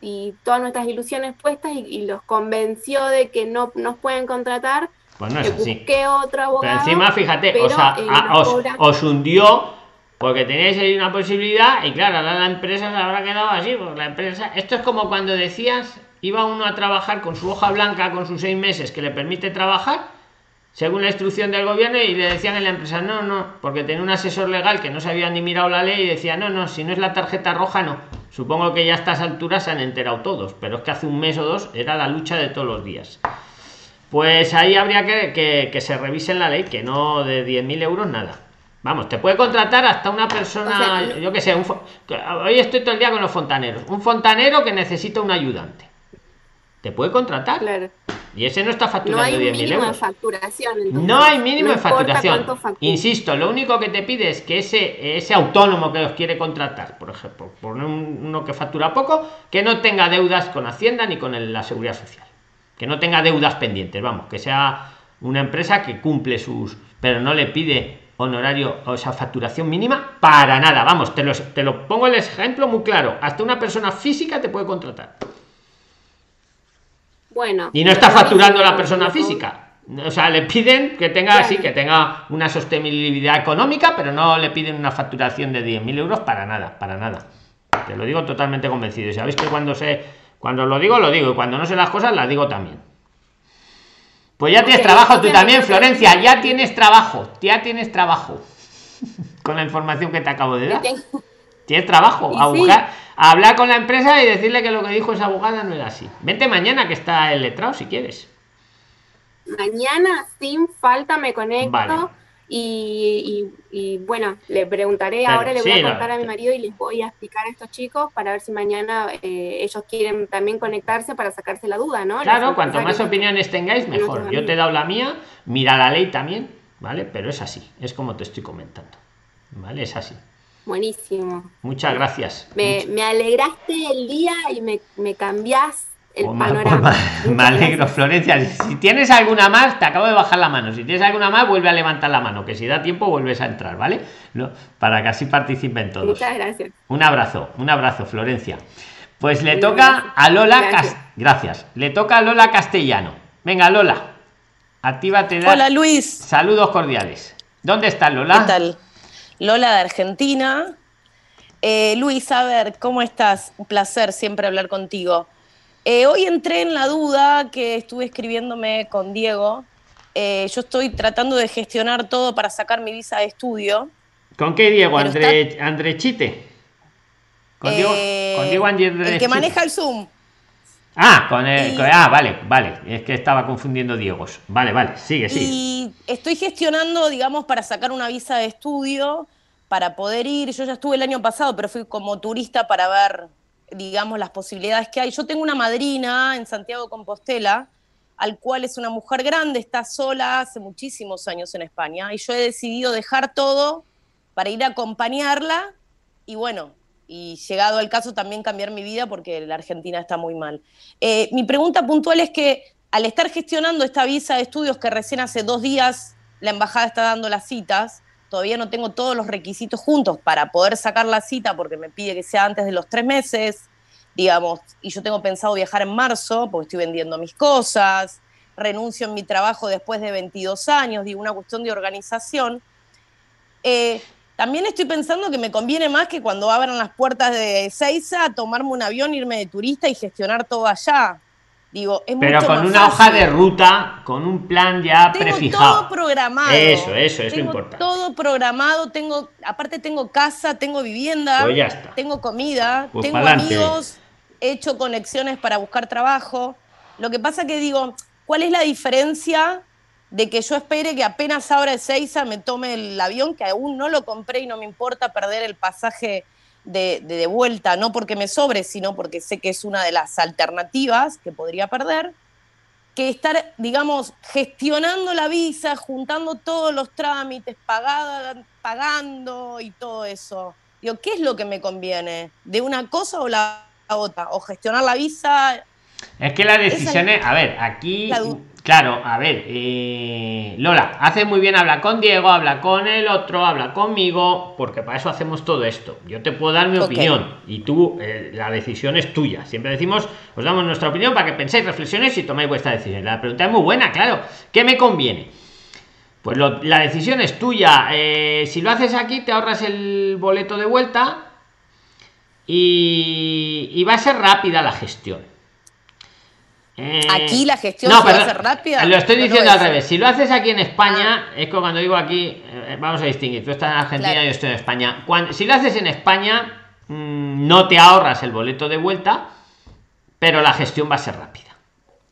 todas nuestras ilusiones puestas y, los convenció de que no nos pueden contratar, pues no es busqué otro abogado. Pero encima, fíjate, o sea, os, os hundió porque teníais ahí una posibilidad y claro, ahora la empresa se habrá quedado así, porque la empresa, esto es como cuando decías, iba uno a trabajar con su hoja blanca, con sus seis meses que le permite trabajar, según la instrucción del gobierno, y le decían en la empresa, no, no, porque tenía un asesor legal que no se había ni mirado la ley y decía, no, no, si no es la tarjeta roja, no. Supongo que ya a estas alturas se han enterado todos, pero es que hace un mes o dos era la lucha de todos los días. Pues ahí habría que, que, se revise la ley, que no de 10.000 euros nada. Vamos, te puede contratar hasta una persona, yo que sé, hoy estoy todo el día con los fontaneros. Un fontanero que necesita un ayudante. Te puede contratar. Y ese no está facturando 10.000 euros. no hay mínimo de facturación. Insisto, lo único que te pide es que ese, ese autónomo que os quiere contratar, por ejemplo, por uno que factura poco, que no tenga deudas con Hacienda ni con la Seguridad Social. Que no tenga deudas pendientes, vamos, que sea una empresa que cumple sus... pero no le pide honorario o esa facturación mínima para nada. Vamos, te lo, te lo pongo el ejemplo muy claro. Hasta una persona física te puede contratar. Bueno. Y no está facturando la persona física. O sea, le piden que tenga así, que tenga una sostenibilidad económica, pero no le piden una facturación de 10.000 euros para nada, para nada. Te lo digo totalmente convencido. Y sabéis que cuando sé, cuando lo digo, lo digo. Y cuando no sé las cosas, las digo también. Pues ya tienes trabajo tú también, Florencia, ya tienes trabajo, ya tienes trabajo. Con la información que te acabo de dar. Tienes trabajo, a, hablar con la empresa y decirle que lo que dijo esa abogada no era así. Vente mañana que está el letrado si quieres. Mañana sin falta me conecto. Y, bueno, le preguntaré, ahora le voy a contar a mi marido y les voy a explicar a estos chicos para ver si mañana eh, ellos quieren también conectarse para sacarse la duda, ¿no? Claro, cuanto más opiniones tengáis, mejor. Yo te he dado la mía, mira la ley también, ¿vale? Pero es así, es como te estoy comentando, ¿vale? Es así. Buenísimo. Muchas gracias. Me, me alegraste el día y me, me cambiás el pues panorama. Pues me alegro, Florencia. Si tienes alguna más, te acabo de bajar la mano. Si tienes alguna más, vuelve a levantar la mano, que si da tiempo vuelves a entrar, ¿vale? No, para que así participen todos. Muchas gracias. Un abrazo, un abrazo, Florencia. Pues le toca a Lola gracias. Le toca a Lola Castellano. Venga, Lola. Actívate. Hola, Luis. Saludos cordiales. ¿Dónde está Lola? ¿Qué tal? Lola de Argentina. Eh, Luis, a ver, ¿cómo estás? Un placer siempre hablar contigo. Eh, hoy entré en la duda que estuve escribiéndome con Diego. Eh, yo estoy tratando de gestionar todo para sacar mi visa de estudio. ¿Con qué Diego? André, Chite. ¿Con Diego, con El que maneja el Zoom. Ah, con el, ah, vale, vale. Es que estaba confundiendo Diegos. Vale, vale, sigue, sigue. Y estoy gestionando, digamos, para sacar una visa de estudio, para poder ir. Yo ya estuve el año pasado, pero fui como turista para ver digamos, las posibilidades que hay. Yo tengo una madrina en Santiago Compostela, al cual es una mujer grande, está sola hace muchísimos años en España, y yo he decidido dejar todo para ir a acompañarla y bueno, y llegado al caso también cambiar mi vida porque la Argentina está muy mal. Eh, mi pregunta puntual es que al estar gestionando esta visa de estudios que recién hace dos días la embajada está dando las citas, todavía no tengo todos los requisitos juntos para poder sacar la cita porque me pide que sea antes de los tres meses, digamos, y yo tengo pensado viajar en marzo porque estoy vendiendo mis cosas, renuncio en mi trabajo después de 22 años, digo, una cuestión de organización. Eh, también estoy pensando que me conviene más que cuando abran las puertas de Seiza tomarme un avión, irme de turista y gestionar todo allá. Digo, es Pero con una hoja de ruta, con un plan ya tengo prefijado. Todo programado. Eso, eso, es lo importante. Todo programado, tengo, aparte tengo casa, tengo vivienda, pues tengo comida, pues tengo amigos, he hecho conexiones para buscar trabajo. Lo que pasa que digo, ¿cuál es la diferencia de que yo espere que apenas abra el Seiza me tome el avión, que aún no lo compré y no me importa perder el pasaje de, de, vuelta, no porque me sobre, sino porque sé que es una de las alternativas que podría perder, que estar, digamos, gestionando la visa, juntando todos los trámites, pagando y todo eso. Digo, ¿qué es lo que me conviene? ¿De una cosa o la otra? ¿O gestionar la visa? Es que la decisión es, a ver, aquí Claro, a ver, eh, Lola, hace muy bien habla con Diego, habla con el otro, habla conmigo, porque para eso hacemos todo esto. Yo te puedo dar mi opinión y tú, eh, la decisión es tuya. Siempre decimos, os damos nuestra opinión para que penséis, reflexiones y toméis vuestra decisión. La pregunta es muy buena, claro. ¿Qué me conviene? Pues la decisión es tuya. Eh, si lo haces aquí, te ahorras el boleto de vuelta y, va a ser rápida la gestión. Eh, aquí la gestión va a ser rápida. Lo estoy diciendo al revés. Si lo haces aquí en España, ah. es que cuando digo aquí, eh, vamos a distinguir. Tú estás en Argentina, y yo estoy en España. si lo haces en España, mm, no te ahorras el boleto de vuelta, pero la gestión va a ser rápida.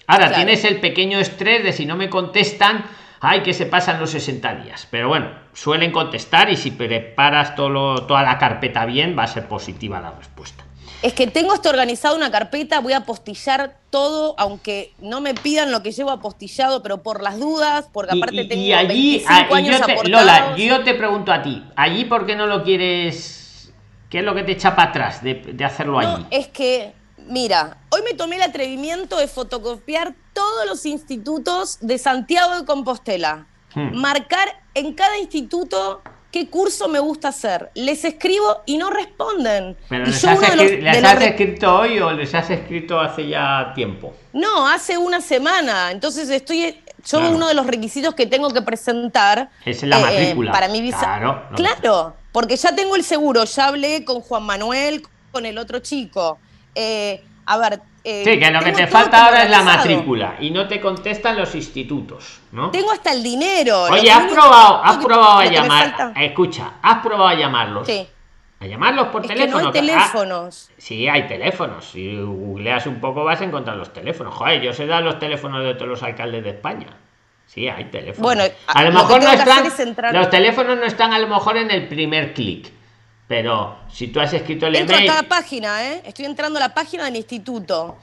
Ahora tienes el pequeño estrés de si no me contestan, hay que se pasan los 60 días. Pero bueno, suelen contestar y si preparas todo toda la carpeta bien, va a ser positiva la respuesta. Es que tengo esto organizado una carpeta, voy a apostillar todo, aunque no me pidan lo que llevo apostillado, pero por las dudas, porque aparte tengo y allí, ah, años yo te, Lola, yo te pregunto a ti, allí por qué no lo quieres, ¿qué es lo que te echa para atrás de, hacerlo allí? Es que Mira, hoy me tomé el atrevimiento de fotocopiar todos los institutos de Santiago de Compostela. Hmm. Marcar en cada instituto qué curso me gusta hacer. Les escribo y no responden. ¿Pero les, has, escrito hoy o les has escrito hace ya tiempo? No, hace una semana. Entonces estoy. Yo uno de los requisitos que tengo que presentar. Es la eh, matrícula. para mi visa. Claro, claro, porque ya tengo el seguro. Ya hablé con Juan Manuel, con el otro chico. Eh, a ver. Eh, sí, que lo que te falta ahora es la matrícula y no te contestan los institutos, ¿no? Tengo hasta el dinero. Oye, has probado, has probado a llamar. Escucha, has probado a llamarlos. Sí. A llamarlos por teléfono. no hay teléfonos. sí, hay teléfonos. Si googleas un poco vas a encontrar los teléfonos. Joder, yo sé dar los teléfonos de todos los alcaldes de España. Sí, hay teléfonos. Bueno, a lo, mejor no están. Los teléfonos no están a lo mejor en el primer clic. Pero si tú has escrito el Entro email... a cada página, ¿eh? Estoy entrando a la página del instituto.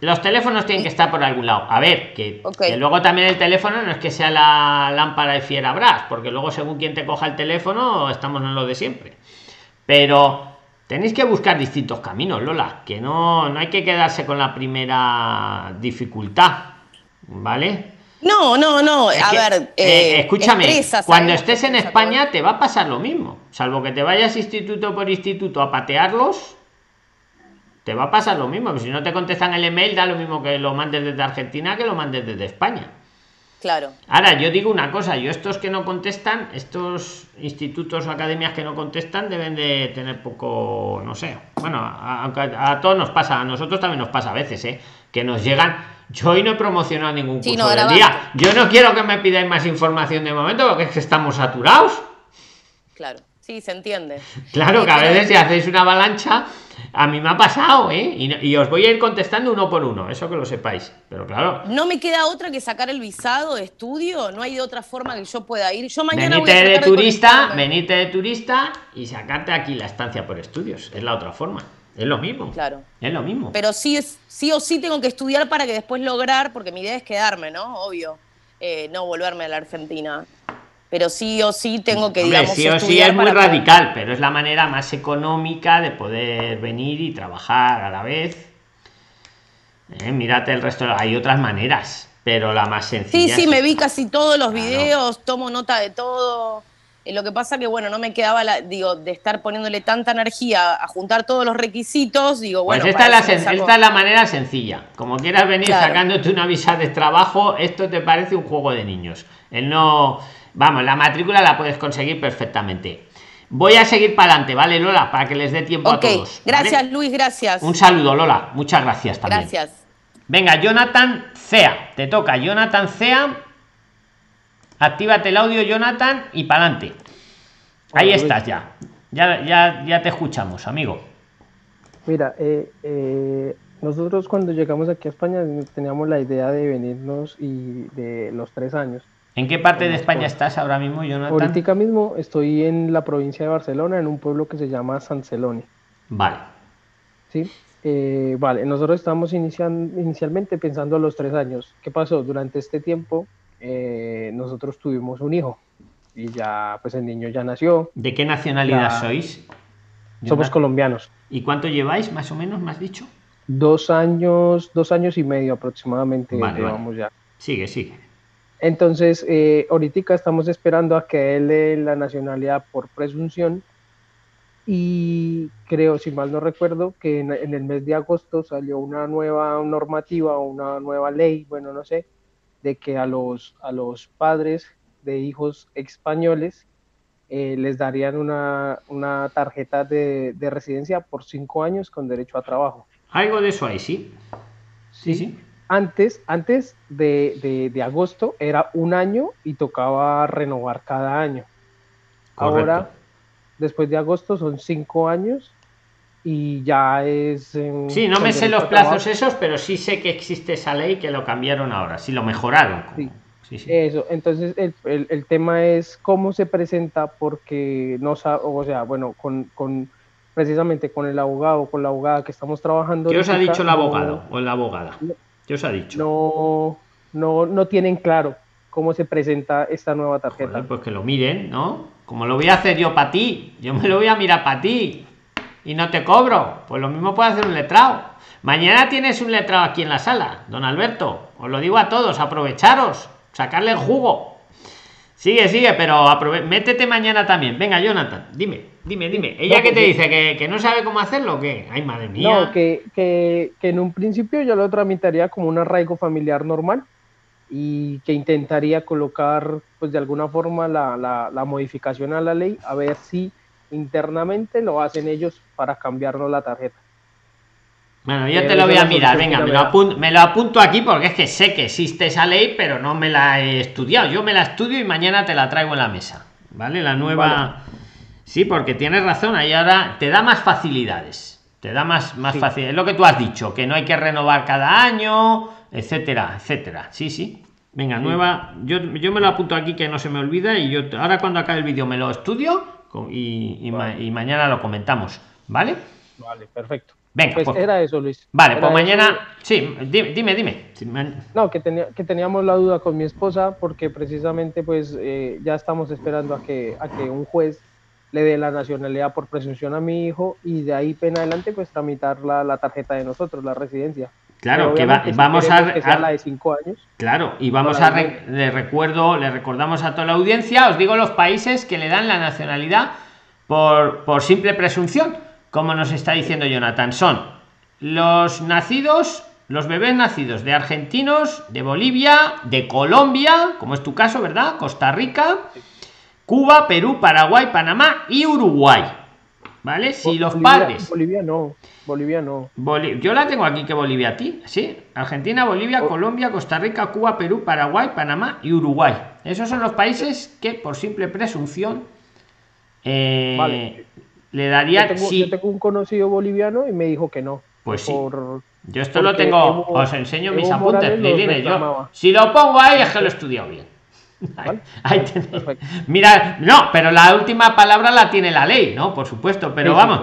Los teléfonos tienen que estar por algún lado. A ver, que, luego también el teléfono no es que sea la lámpara de fiera Bras, porque luego según quien te coja el teléfono estamos en lo de siempre. Pero tenéis que buscar distintos caminos, Lola, que no, no hay que quedarse con la primera dificultad, ¿vale? No, no, no. a ver, eh, eh, escúchame, cuando estés en España te va a pasar lo mismo. Salvo que te vayas instituto por instituto a patearlos, te va a pasar lo mismo. Si no te contestan el email, da lo mismo que lo mandes desde Argentina que lo mandes desde España. Claro. Ahora, yo digo una cosa, yo estos que no contestan, estos institutos o academias que no contestan deben de tener poco, no sé. Bueno, a, a todos nos pasa, a nosotros también nos pasa a veces, ¿eh? Que nos llegan yo hoy no he promocionado ningún curso del día. Yo no quiero que me pidáis más información de momento porque es que estamos saturados. Claro, sí, se entiende. Claro, que a veces si hacéis una avalancha, a mí me ha pasado, ¿eh? Y, os voy a ir contestando uno por uno, eso que lo sepáis. Pero claro. No me queda otra que sacar el visado de estudio, no hay otra forma que yo pueda ir. Yo mañana venite de turista, venite de turista y sacarte aquí la estancia por estudios. Es la otra forma. Es lo mismo. Claro. Es lo mismo. Pero sí, es, sí o sí tengo que estudiar para que después lograr, porque mi idea es quedarme, ¿no? Obvio. Eh, no volverme a la Argentina. Pero sí o sí tengo que, Hombre, sí o sí es muy radical, pero es la manera más económica de poder venir y trabajar a la vez. Eh, mírate el resto. Hay otras maneras, pero la más sencilla. Sí, sí, me vi casi todos los videos, tomo nota de todo. Eh, lo que pasa que, bueno, no me quedaba, la, digo, de estar poniéndole tanta energía a juntar todos los requisitos, digo, pues bueno. esta, es la, manera sencilla. Como quieras venir sacándote una visa de trabajo, esto te parece un juego de niños. El no. Vamos, la matrícula la puedes conseguir perfectamente. Voy a seguir para adelante, ¿vale, Lola? Para que les dé tiempo a todos. Gracias, Luis, gracias. Un saludo, Lola. Muchas gracias también. Gracias. Venga, Jonathan Cea. Te toca, Jonathan Cea Actívate el audio, Jonathan, y para adelante. Ahí estás ya. ya. Ya, ya. te escuchamos, amigo. Mira, eh, eh, nosotros cuando llegamos aquí a España teníamos la idea de venirnos y de los tres años. ¿En qué parte de España estás ahora mismo, Jonathan? Ahorita mismo estoy en la provincia de Barcelona, en un pueblo que se llama San Celoni. Vale. Sí, eh, vale. Nosotros estamos inicialmente pensando a los tres años. ¿Qué pasó? Durante este tiempo eh, nosotros tuvimos un hijo y ya, pues el niño ya nació. ¿De qué nacionalidad sois? Somos colombianos. ¿Y cuánto lleváis, más o menos, me has dicho? Dos años, dos años y medio aproximadamente llevamos ya. Sigue, sigue. Entonces, eh, ahorita estamos esperando a que él dé la nacionalidad por presunción y creo, si mal no recuerdo, que en, en, el mes de agosto salió una nueva normativa o una nueva ley, bueno, no sé, de que a los, a los padres de hijos españoles eh, les darían una, una tarjeta de, de, residencia por cinco años con derecho a trabajo. Algo de eso ahí, sí. Sí, sí. Antes, antes de, de, de agosto era un año y tocaba renovar cada año. Ahora, después de agosto son cinco años y ya es... sí, no me sé los plazos esos, pero sí sé que existe esa ley que lo cambiaron ahora, sí lo mejoraron. Sí. Sí, Eso, entonces el, el, el, tema es cómo se presenta porque no sabe, o sea, bueno, con, con, precisamente con el abogado, con la abogada que estamos trabajando. ¿Qué os ha dicho el abogado o la abogada? ¿Qué os ha dicho? No, no, no tienen claro cómo se presenta esta nueva tarjeta. pues que lo miren, ¿no? Como lo voy a hacer yo para ti, yo me lo voy a mirar para ti y no te cobro. Pues lo mismo puede hacer un letrado. Mañana tienes un letrado aquí en la sala, don Alberto. Os lo digo a todos, aprovecharos sacarle el jugo. Sigue, sigue, pero métete mañana también. Venga, Jonathan, dime, dime, dime. ¿Ella qué te dice? ¿Que, no sabe cómo hacerlo o qué? Ay, madre mía. No, que, que, en un principio yo lo tramitaría como un arraigo familiar normal y que intentaría colocar, pues de alguna forma, la, la, la modificación a la ley, a ver si internamente lo hacen ellos para cambiarnos la tarjeta. Bueno, yo te lo voy a mirar, venga, me lo, apunto, me lo apunto aquí porque es que sé que existe esa ley, pero no me la he estudiado. Yo me la estudio y mañana te la traigo en la mesa, ¿vale? La nueva... Sí, porque tienes razón, ahí ahora te da más facilidades, te da más, más facilidades. Es lo que tú has dicho, que no hay que renovar cada año, etcétera, etcétera. Sí, sí. Venga, nueva, yo, yo me lo apunto aquí que no se me olvida y yo ahora cuando acabe el vídeo me lo estudio y, y mañana lo comentamos, ¿vale? Vale, perfecto. Venga, pues, pues, era eso, Luis. Vale, pues mañana. Sí, dime, dime. No, que, tenía, que teníamos la duda con mi esposa porque precisamente pues eh, ya estamos esperando a que, a que un juez le dé la nacionalidad por presunción a mi hijo y de ahí en adelante pues tramitar la, la tarjeta de nosotros, la residencia. Claro, que vamos a, la de cinco años. Claro, y vamos a le recuerdo, le recordamos a toda la audiencia, os digo los países que le dan la nacionalidad por, por simple presunción como nos está diciendo Jonathan, son los nacidos, los bebés nacidos de argentinos, de Bolivia, de Colombia, como es tu caso, ¿verdad? Costa Rica, Cuba, Perú, Paraguay, Panamá y Uruguay. ¿Vale? Si los padres. Bolivia no. Bolivia no. yo la tengo aquí que Bolivia a ti, ¿sí? Argentina, Bolivia. Colombia, Costa Rica, Cuba, Perú, Paraguay, Panamá y Uruguay. Esos son los países que por simple presunción eh, le daría. Yo tengo, un conocido boliviano y me dijo que no. Pues sí. yo esto lo tengo, os enseño mis apuntes. Yo, si lo pongo ahí es que lo he estudiado bien. Mira, no, pero la última palabra la tiene la ley, ¿no? Por supuesto, pero vamos.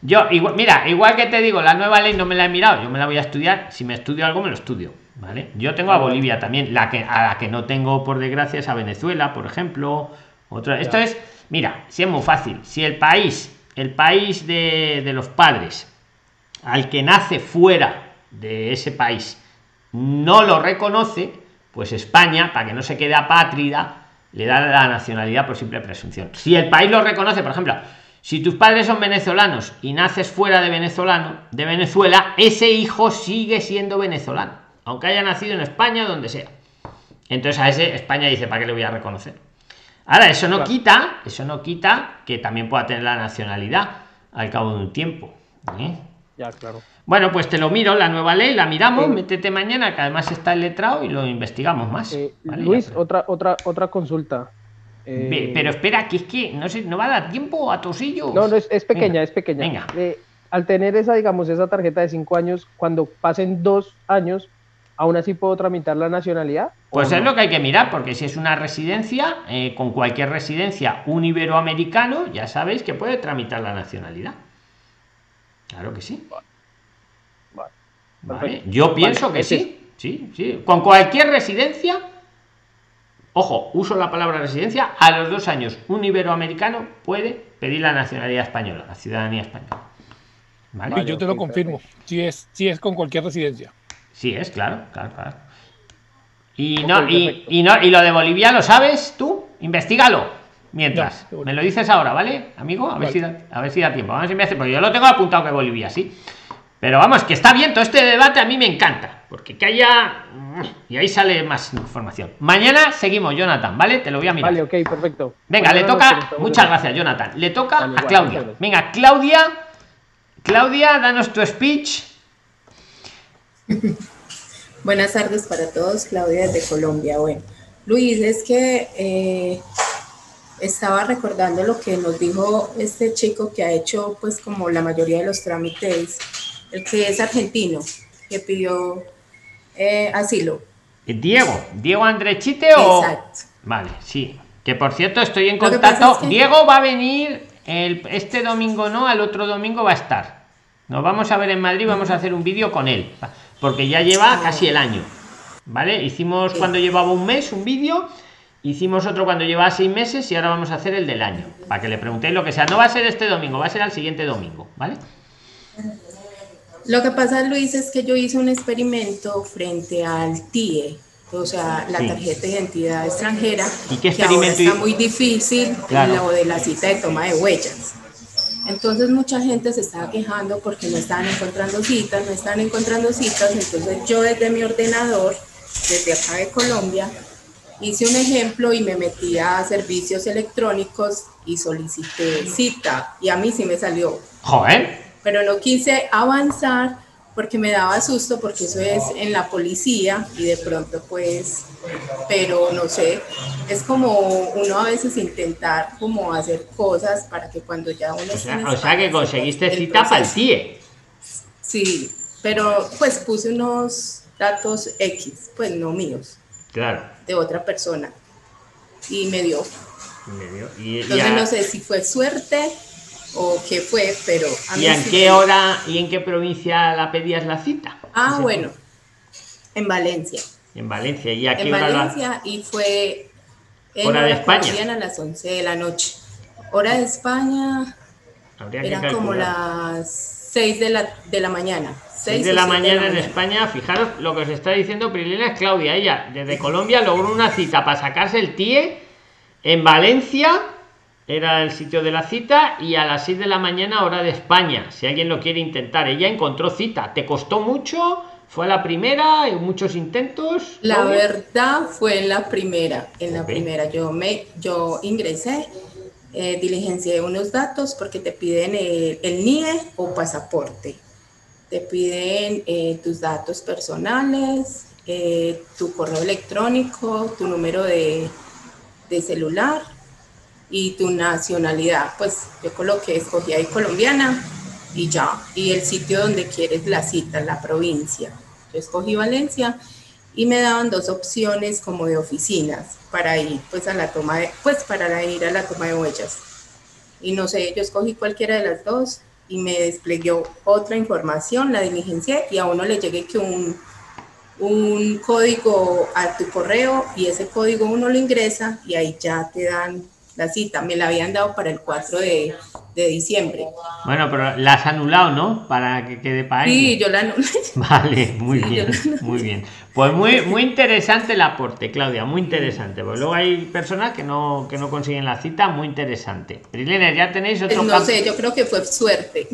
Yo, igual, mira, igual que te digo, la nueva ley no me la he mirado, yo me la voy a estudiar. Si me estudio algo, me lo estudio. ¿Vale? Yo tengo a Bolivia también, la que a la que no tengo, por desgracia, es a Venezuela, por ejemplo. Otra. Esto es, mira, si es muy fácil. Si el país el país de, los padres al que nace fuera de ese país no lo reconoce, pues España, para que no se quede apátrida, le da la nacionalidad por simple presunción. Si el país lo reconoce, por ejemplo, si tus padres son venezolanos y naces fuera de venezolano, de Venezuela, ese hijo sigue siendo venezolano, aunque haya nacido en España, donde sea. Entonces a ese España dice, ¿para qué le voy a reconocer? Ahora, eso no quita, eso no quita que también pueda tener la nacionalidad al cabo de un tiempo. ¿eh? Ya, claro. Bueno, pues te lo miro, la nueva ley, la miramos, métete mañana, que además está el letrado y lo investigamos más. Eh, Luis, otra, otra, otra consulta. Eh, pero espera, que es que no, sé, no va a dar tiempo a tosillos. No, no, es, pequeña, es pequeña. Venga. al tener esa, digamos, esa tarjeta de cinco años, cuando pasen dos años, aún así puedo tramitar la nacionalidad. Pues es lo que hay que mirar, porque si es una residencia, eh, con cualquier residencia, un iberoamericano, ya sabéis que puede tramitar la nacionalidad. Claro que sí. Yo pienso que sí. Sí, sí. Con cualquier residencia, ojo, uso la palabra residencia, a los dos años un iberoamericano puede pedir la nacionalidad española, la ciudadanía española. ¿Vale? yo te lo confirmo, si es, si es con cualquier residencia. Sí, es claro, claro, claro. Y no, y, no, y lo de Bolivia lo sabes tú, investigalo. Mientras, me lo dices ahora, ¿vale, amigo? A ver, Si, da, a ver si da tiempo. A ver si me hace, porque yo lo tengo apuntado que Bolivia, sí. Pero vamos, que está bien todo este debate, a mí me encanta, porque que haya... Y ahí sale más información. Mañana seguimos, Jonathan, ¿vale? Te lo voy a mirar. Vale, ok, perfecto. Venga, le toca... Muchas gracias, Jonathan. Le toca a Claudia. Venga, Claudia. Claudia, danos tu speech. Buenas tardes para todos, Claudia desde Colombia. Bueno, Luis, es que eh, estaba recordando lo que nos dijo este chico que ha hecho pues como la mayoría de los trámites, el que es argentino, que pidió eh, asilo. Diego, Diego Andrechite o... Exacto. Vale, sí. Que por cierto estoy en contacto. Diego va a venir el, este domingo, no, al otro domingo va a estar. Nos vamos a ver en Madrid, vamos a hacer un vídeo con él, porque ya lleva casi el año. ¿Vale? Hicimos cuando llevaba un mes un vídeo Hicimos otro cuando llevaba seis meses y ahora vamos a hacer el del año. Para que le preguntéis lo que sea. No va a ser este domingo, va a ser al siguiente domingo, ¿vale? Lo que pasa, Luis, es que yo hice un experimento frente al TIE, o sea, la tarjeta de identidad extranjera. ¿Y qué experimento? Que está muy difícil lo de la cita de toma de huellas. Entonces mucha gente se estaba quejando porque no estaban encontrando citas, no están encontrando citas. Entonces yo desde mi ordenador, desde acá de Colombia, hice un ejemplo y me metí a servicios electrónicos y solicité cita y a mí sí me salió. Joder. Pero no quise avanzar porque me daba susto porque eso es en la policía y de pronto pues, pero no sé, es como uno a veces intentar como hacer cosas para que cuando ya uno... O sea, o sea que conseguiste cita para el TIE. Sí, pero pues puse unos datos X, pues no míos. Claro. De otra persona. Y me dio. Entonces no sé si fue suerte o qué fue, pero ¿Y en qué hora y en qué provincia la pedías la cita? Ah, bueno. En Valencia. En Valencia. ¿Y a qué en Valencia y fue en hora de España. A las 11 de la noche. Hora de España. Era como las 6 de la, de la mañana. 6 de la mañana en España, fijaros lo que os está diciendo Prilina es Claudia, ella desde Colombia logró una cita para sacarse el TIE en Valencia, era el sitio de la cita, y a las 6 de la mañana hora de España, si alguien lo quiere intentar, ella encontró cita, ¿te costó mucho? ¿Fue la primera? ¿En muchos intentos? La verdad fue en la primera, en la primera, yo, me, yo ingresé, eh, diligencié unos datos porque te piden el NIE o pasaporte te piden eh, tus datos personales, eh, tu correo electrónico, tu número de, de, celular y tu nacionalidad. Pues yo coloqué, escogí ahí colombiana y ya. Y el sitio donde quieres la cita, la provincia. Yo escogí Valencia y me daban dos opciones como de oficinas para ir pues a la toma de, pues para ir a la toma de huellas. Y no sé, yo escogí cualquiera de las dos y me desplegó otra información, la diligencia y a uno le llegue que un, un código a tu correo y ese código uno lo ingresa y ahí ya te dan la cita. Me la habían dado para el 4 de, de diciembre. Bueno, pero la has anulado, ¿no? Para que quede para Sí, yo la anulé. Vale, muy bien, muy bien. Pues muy, muy interesante el aporte, Claudia, muy interesante. Pues luego hay personas que no, que no consiguen la cita, muy interesante. Prilene, ya tenéis otro No sé, yo creo que fue suerte.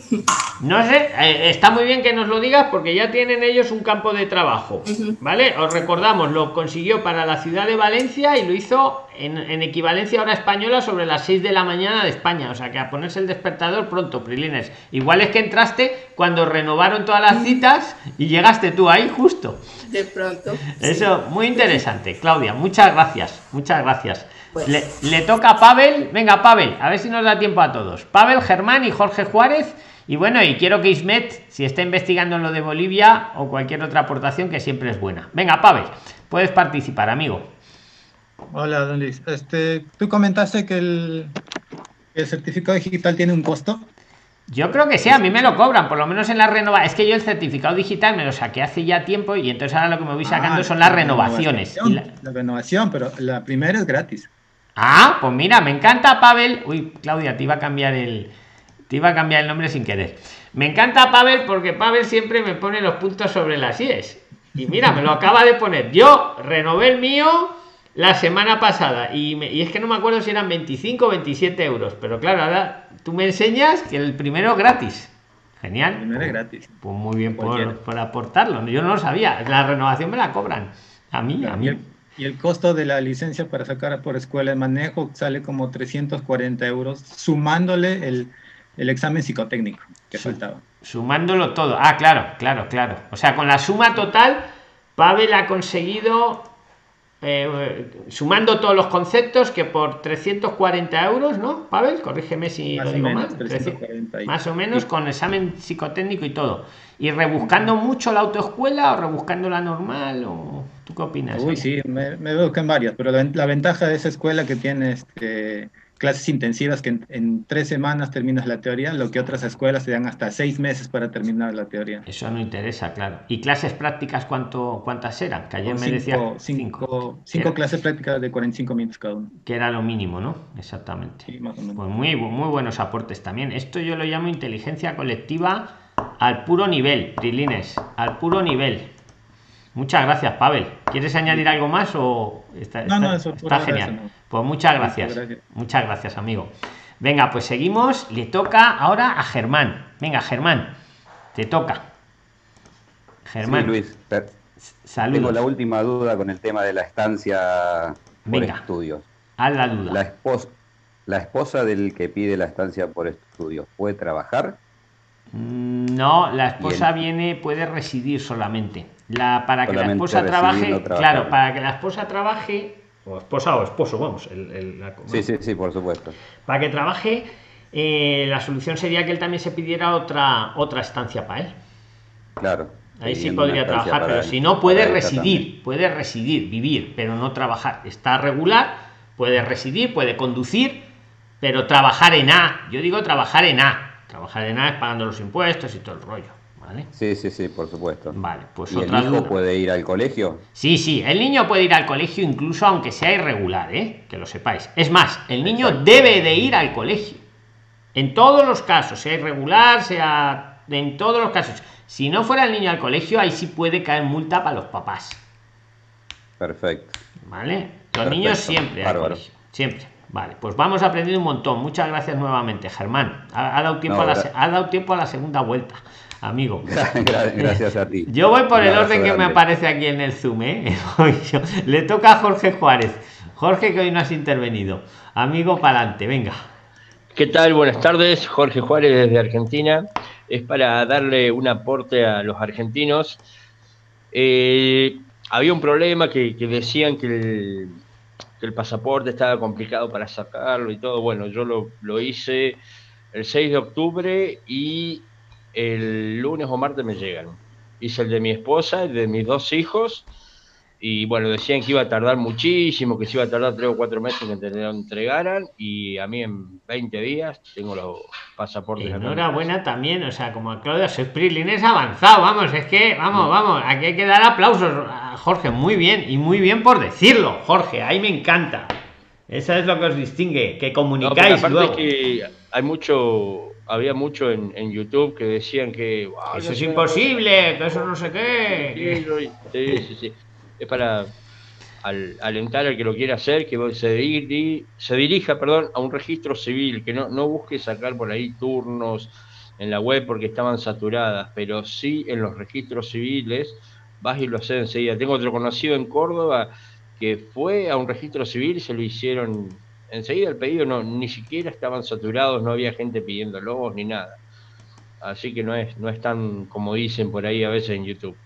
No sé, eh, está muy bien que nos lo digas porque ya tienen ellos un campo de trabajo, ¿vale? Os recordamos, lo consiguió para la ciudad de Valencia y lo hizo en, en equivalencia hora española sobre las 6 de la mañana de España. O sea que a ponerse el despertador pronto, Prilines. Igual es que entraste cuando renovaron todas las citas y llegaste tú ahí justo. De pronto. Eso, muy interesante, Claudia. Muchas gracias, muchas gracias. Pues. Le, toca a Pavel. Venga, Pavel, a ver si nos da tiempo a todos. Pavel, Germán y Jorge Juárez. Y bueno, y quiero que Ismet, si está investigando en lo de Bolivia o cualquier otra aportación, que siempre es buena. Venga, Pavel, puedes participar, amigo. Hola, don Luis. Este, tú comentaste que el, ¿El certificado digital tiene un costo? Yo creo que sí, a mí me lo cobran, por lo menos en la renovación. Es que yo el certificado digital me lo saqué hace ya tiempo y entonces ahora lo que me voy sacando ah, son las renovaciones. La... renovación, pero la primera es gratis. Ah, pues mira, me encanta Pavel. Uy, Claudia, te iba a cambiar el. Te iba a cambiar el nombre sin querer. Me encanta Pavel porque Pavel siempre me pone los puntos sobre las IES. Y mira, me lo acaba de poner. Yo renové el mío la semana pasada y, es que no me acuerdo si eran 25 o 27 euros, pero claro, ahora tú me enseñas que el primero gratis. Genial. No es gratis. Pues muy bien por, aportarlo. Yo no lo sabía. La renovación me la cobran. A mí, a mí. Y el, costo de la licencia para sacar por escuela de manejo sale como 340 euros, sumándole el, el examen psicotécnico que faltaba. Sumándolo todo. Ah, claro, claro, claro. O sea, con la suma total, Pavel ha conseguido eh, sumando todos los conceptos que por 340 euros, ¿no? Pavel, corrígeme si lo digo mal. Más o menos con examen psicotécnico y todo. ¿Y rebuscando mucho la autoescuela o rebuscando la normal? O, ¿Tú qué opinas? Uy, sí, me, me veo que en varias, pero la, la, ventaja de esa escuela que tiene este clases intensivas que en, tres semanas terminas la teoría, lo que otras escuelas te dan hasta seis meses para terminar la teoría. Eso no interesa, claro. ¿Y clases prácticas cuánto, cuántas eran? Que ayer me decía cinco, cinco, clases prácticas de 45 minutos cada uno. Que era lo mínimo, ¿no? Exactamente. Pues muy, muy buenos aportes también. Esto yo lo llamo inteligencia colectiva al puro nivel, Prilines, al puro nivel. Muchas gracias, Pavel. ¿Quieres añadir algo más o está, no, no, eso está genial? Pues muchas gracias. Muchas gracias, amigo. Venga, pues seguimos. Le toca ahora a Germán. Venga, Germán, te toca. Germán. Luis. Saludos. Tengo la última duda con el tema de la estancia por estudios. Haz la duda. La esposa, la esposa del que pide la estancia por estudios, ¿puede trabajar? Mm, no, la esposa viene, puede residir solamente. La, para que la esposa trabaje, claro, para que la esposa trabaje, o esposa o esposo, vamos. El, sí, sí, sí, por supuesto. Para que trabaje, eh, la solución sería que él también se pidiera otra, otra estancia para él. Claro. Ahí sí podría trabajar, pero si no puede residir, puede residir, vivir, pero no trabajar. Está regular, puede residir, puede conducir, pero trabajar en A. Yo digo trabajar en A. Trabajar en A es pagando los impuestos y todo el rollo. Sí, sí, sí, por supuesto. Vale, pues ¿Y el hijo puede ir al colegio? Sí, sí, el niño puede ir al colegio incluso aunque sea irregular, ¿eh? Que lo sepáis. Es más, el niño debe de ir al colegio. En todos los casos, sea irregular, sea en todos los casos. Si no fuera el niño al colegio, ahí sí puede caer multa para los papás. Perfecto. ¿Vale? Los niños siempre al colegio. Siempre. Vale, pues vamos aprendiendo un montón. Muchas gracias nuevamente, Germán. Ha, dado, tiempo a la, ha dado tiempo a la segunda vuelta amigo. Gracias a ti. Yo voy por el orden que me aparece aquí en el Zoom, ¿eh? Le toca a Jorge Juárez. Jorge, que hoy no has intervenido. Amigo, para adelante, venga. ¿Qué tal? Buenas tardes. Jorge Juárez desde Argentina. Es para darle un aporte a los argentinos. Eh, había un problema que, decían que el, que el, pasaporte estaba complicado para sacarlo y todo. Bueno, yo lo, lo hice el 6 de octubre y el lunes o martes me llegan. Hice el de mi esposa, el de mis dos hijos, y bueno, decían que iba a tardar muchísimo, que se iba a tardar tres o cuatro meses en que te lo entregaran, y a mí en 20 días tengo los pasaportes. Enhorabuena también, o sea, como Claudia Sprilin es avanzado, vamos, es que, vamos, vamos, aquí hay que dar aplausos a Jorge, muy bien, y muy bien por decirlo, Jorge, ahí me encanta. Eso es lo que os distingue, que comunicáis. que hay mucho había mucho en, en YouTube que decían que eso es imposible, que eso no sé qué. Sí, sí, sí. Es para al, alentar al que lo quiera hacer que se, se dirija perdón, a un registro civil, que no, no busque sacar por ahí turnos en la web porque estaban saturadas, pero sí en los registros civiles vas y lo haces enseguida. Tengo otro conocido en Córdoba que fue a un registro civil y se lo hicieron enseguida el pedido no, ni siquiera estaban saturados, no había gente pidiendo logos ni nada. Así que no es, no es tan como dicen por ahí a veces en YouTube.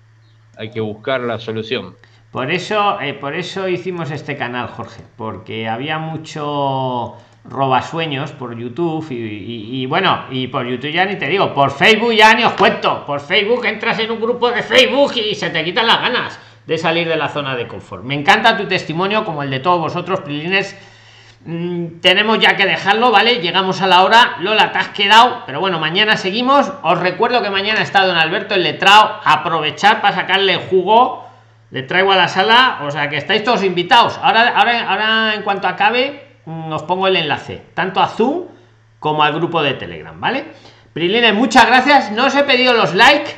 Hay que buscar la solución. Por eso, eh, por eso hicimos este canal, Jorge, porque había mucho robasueños por YouTube y, bueno, y por YouTube ya ni te digo, por Facebook ya ni os cuento. Por Facebook entras en un grupo de Facebook y se te quitan las ganas de salir de la zona de confort. Me encanta tu testimonio, como el de todos vosotros, Prilines Mm, tenemos ya que dejarlo, ¿vale? Llegamos a la hora. Lola, te has quedado, pero bueno, mañana seguimos. Os recuerdo que mañana está don Alberto el letrado. Aprovechar para sacarle jugo. Le traigo a la sala, o sea que estáis todos invitados. Ahora, ahora, ahora en cuanto acabe, os pongo el enlace, tanto a Zoom como al grupo de Telegram, ¿vale? Prilines, muchas gracias. No os he pedido los likes.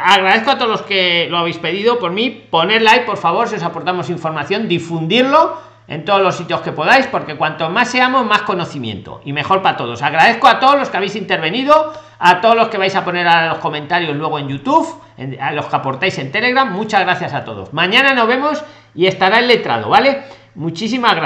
Agradezco a todos los que lo habéis pedido por mí. Poner like, por favor, si os aportamos información, difundirlo en todos los sitios que podáis, porque cuanto más seamos, más conocimiento y mejor para todos. Agradezco a todos los que habéis intervenido, a todos los que vais a poner a los comentarios luego en youtube a los que aportáis en telegram muchas gracias a todos. Mañana nos vemos y estará el letrado vale muchísimas gracias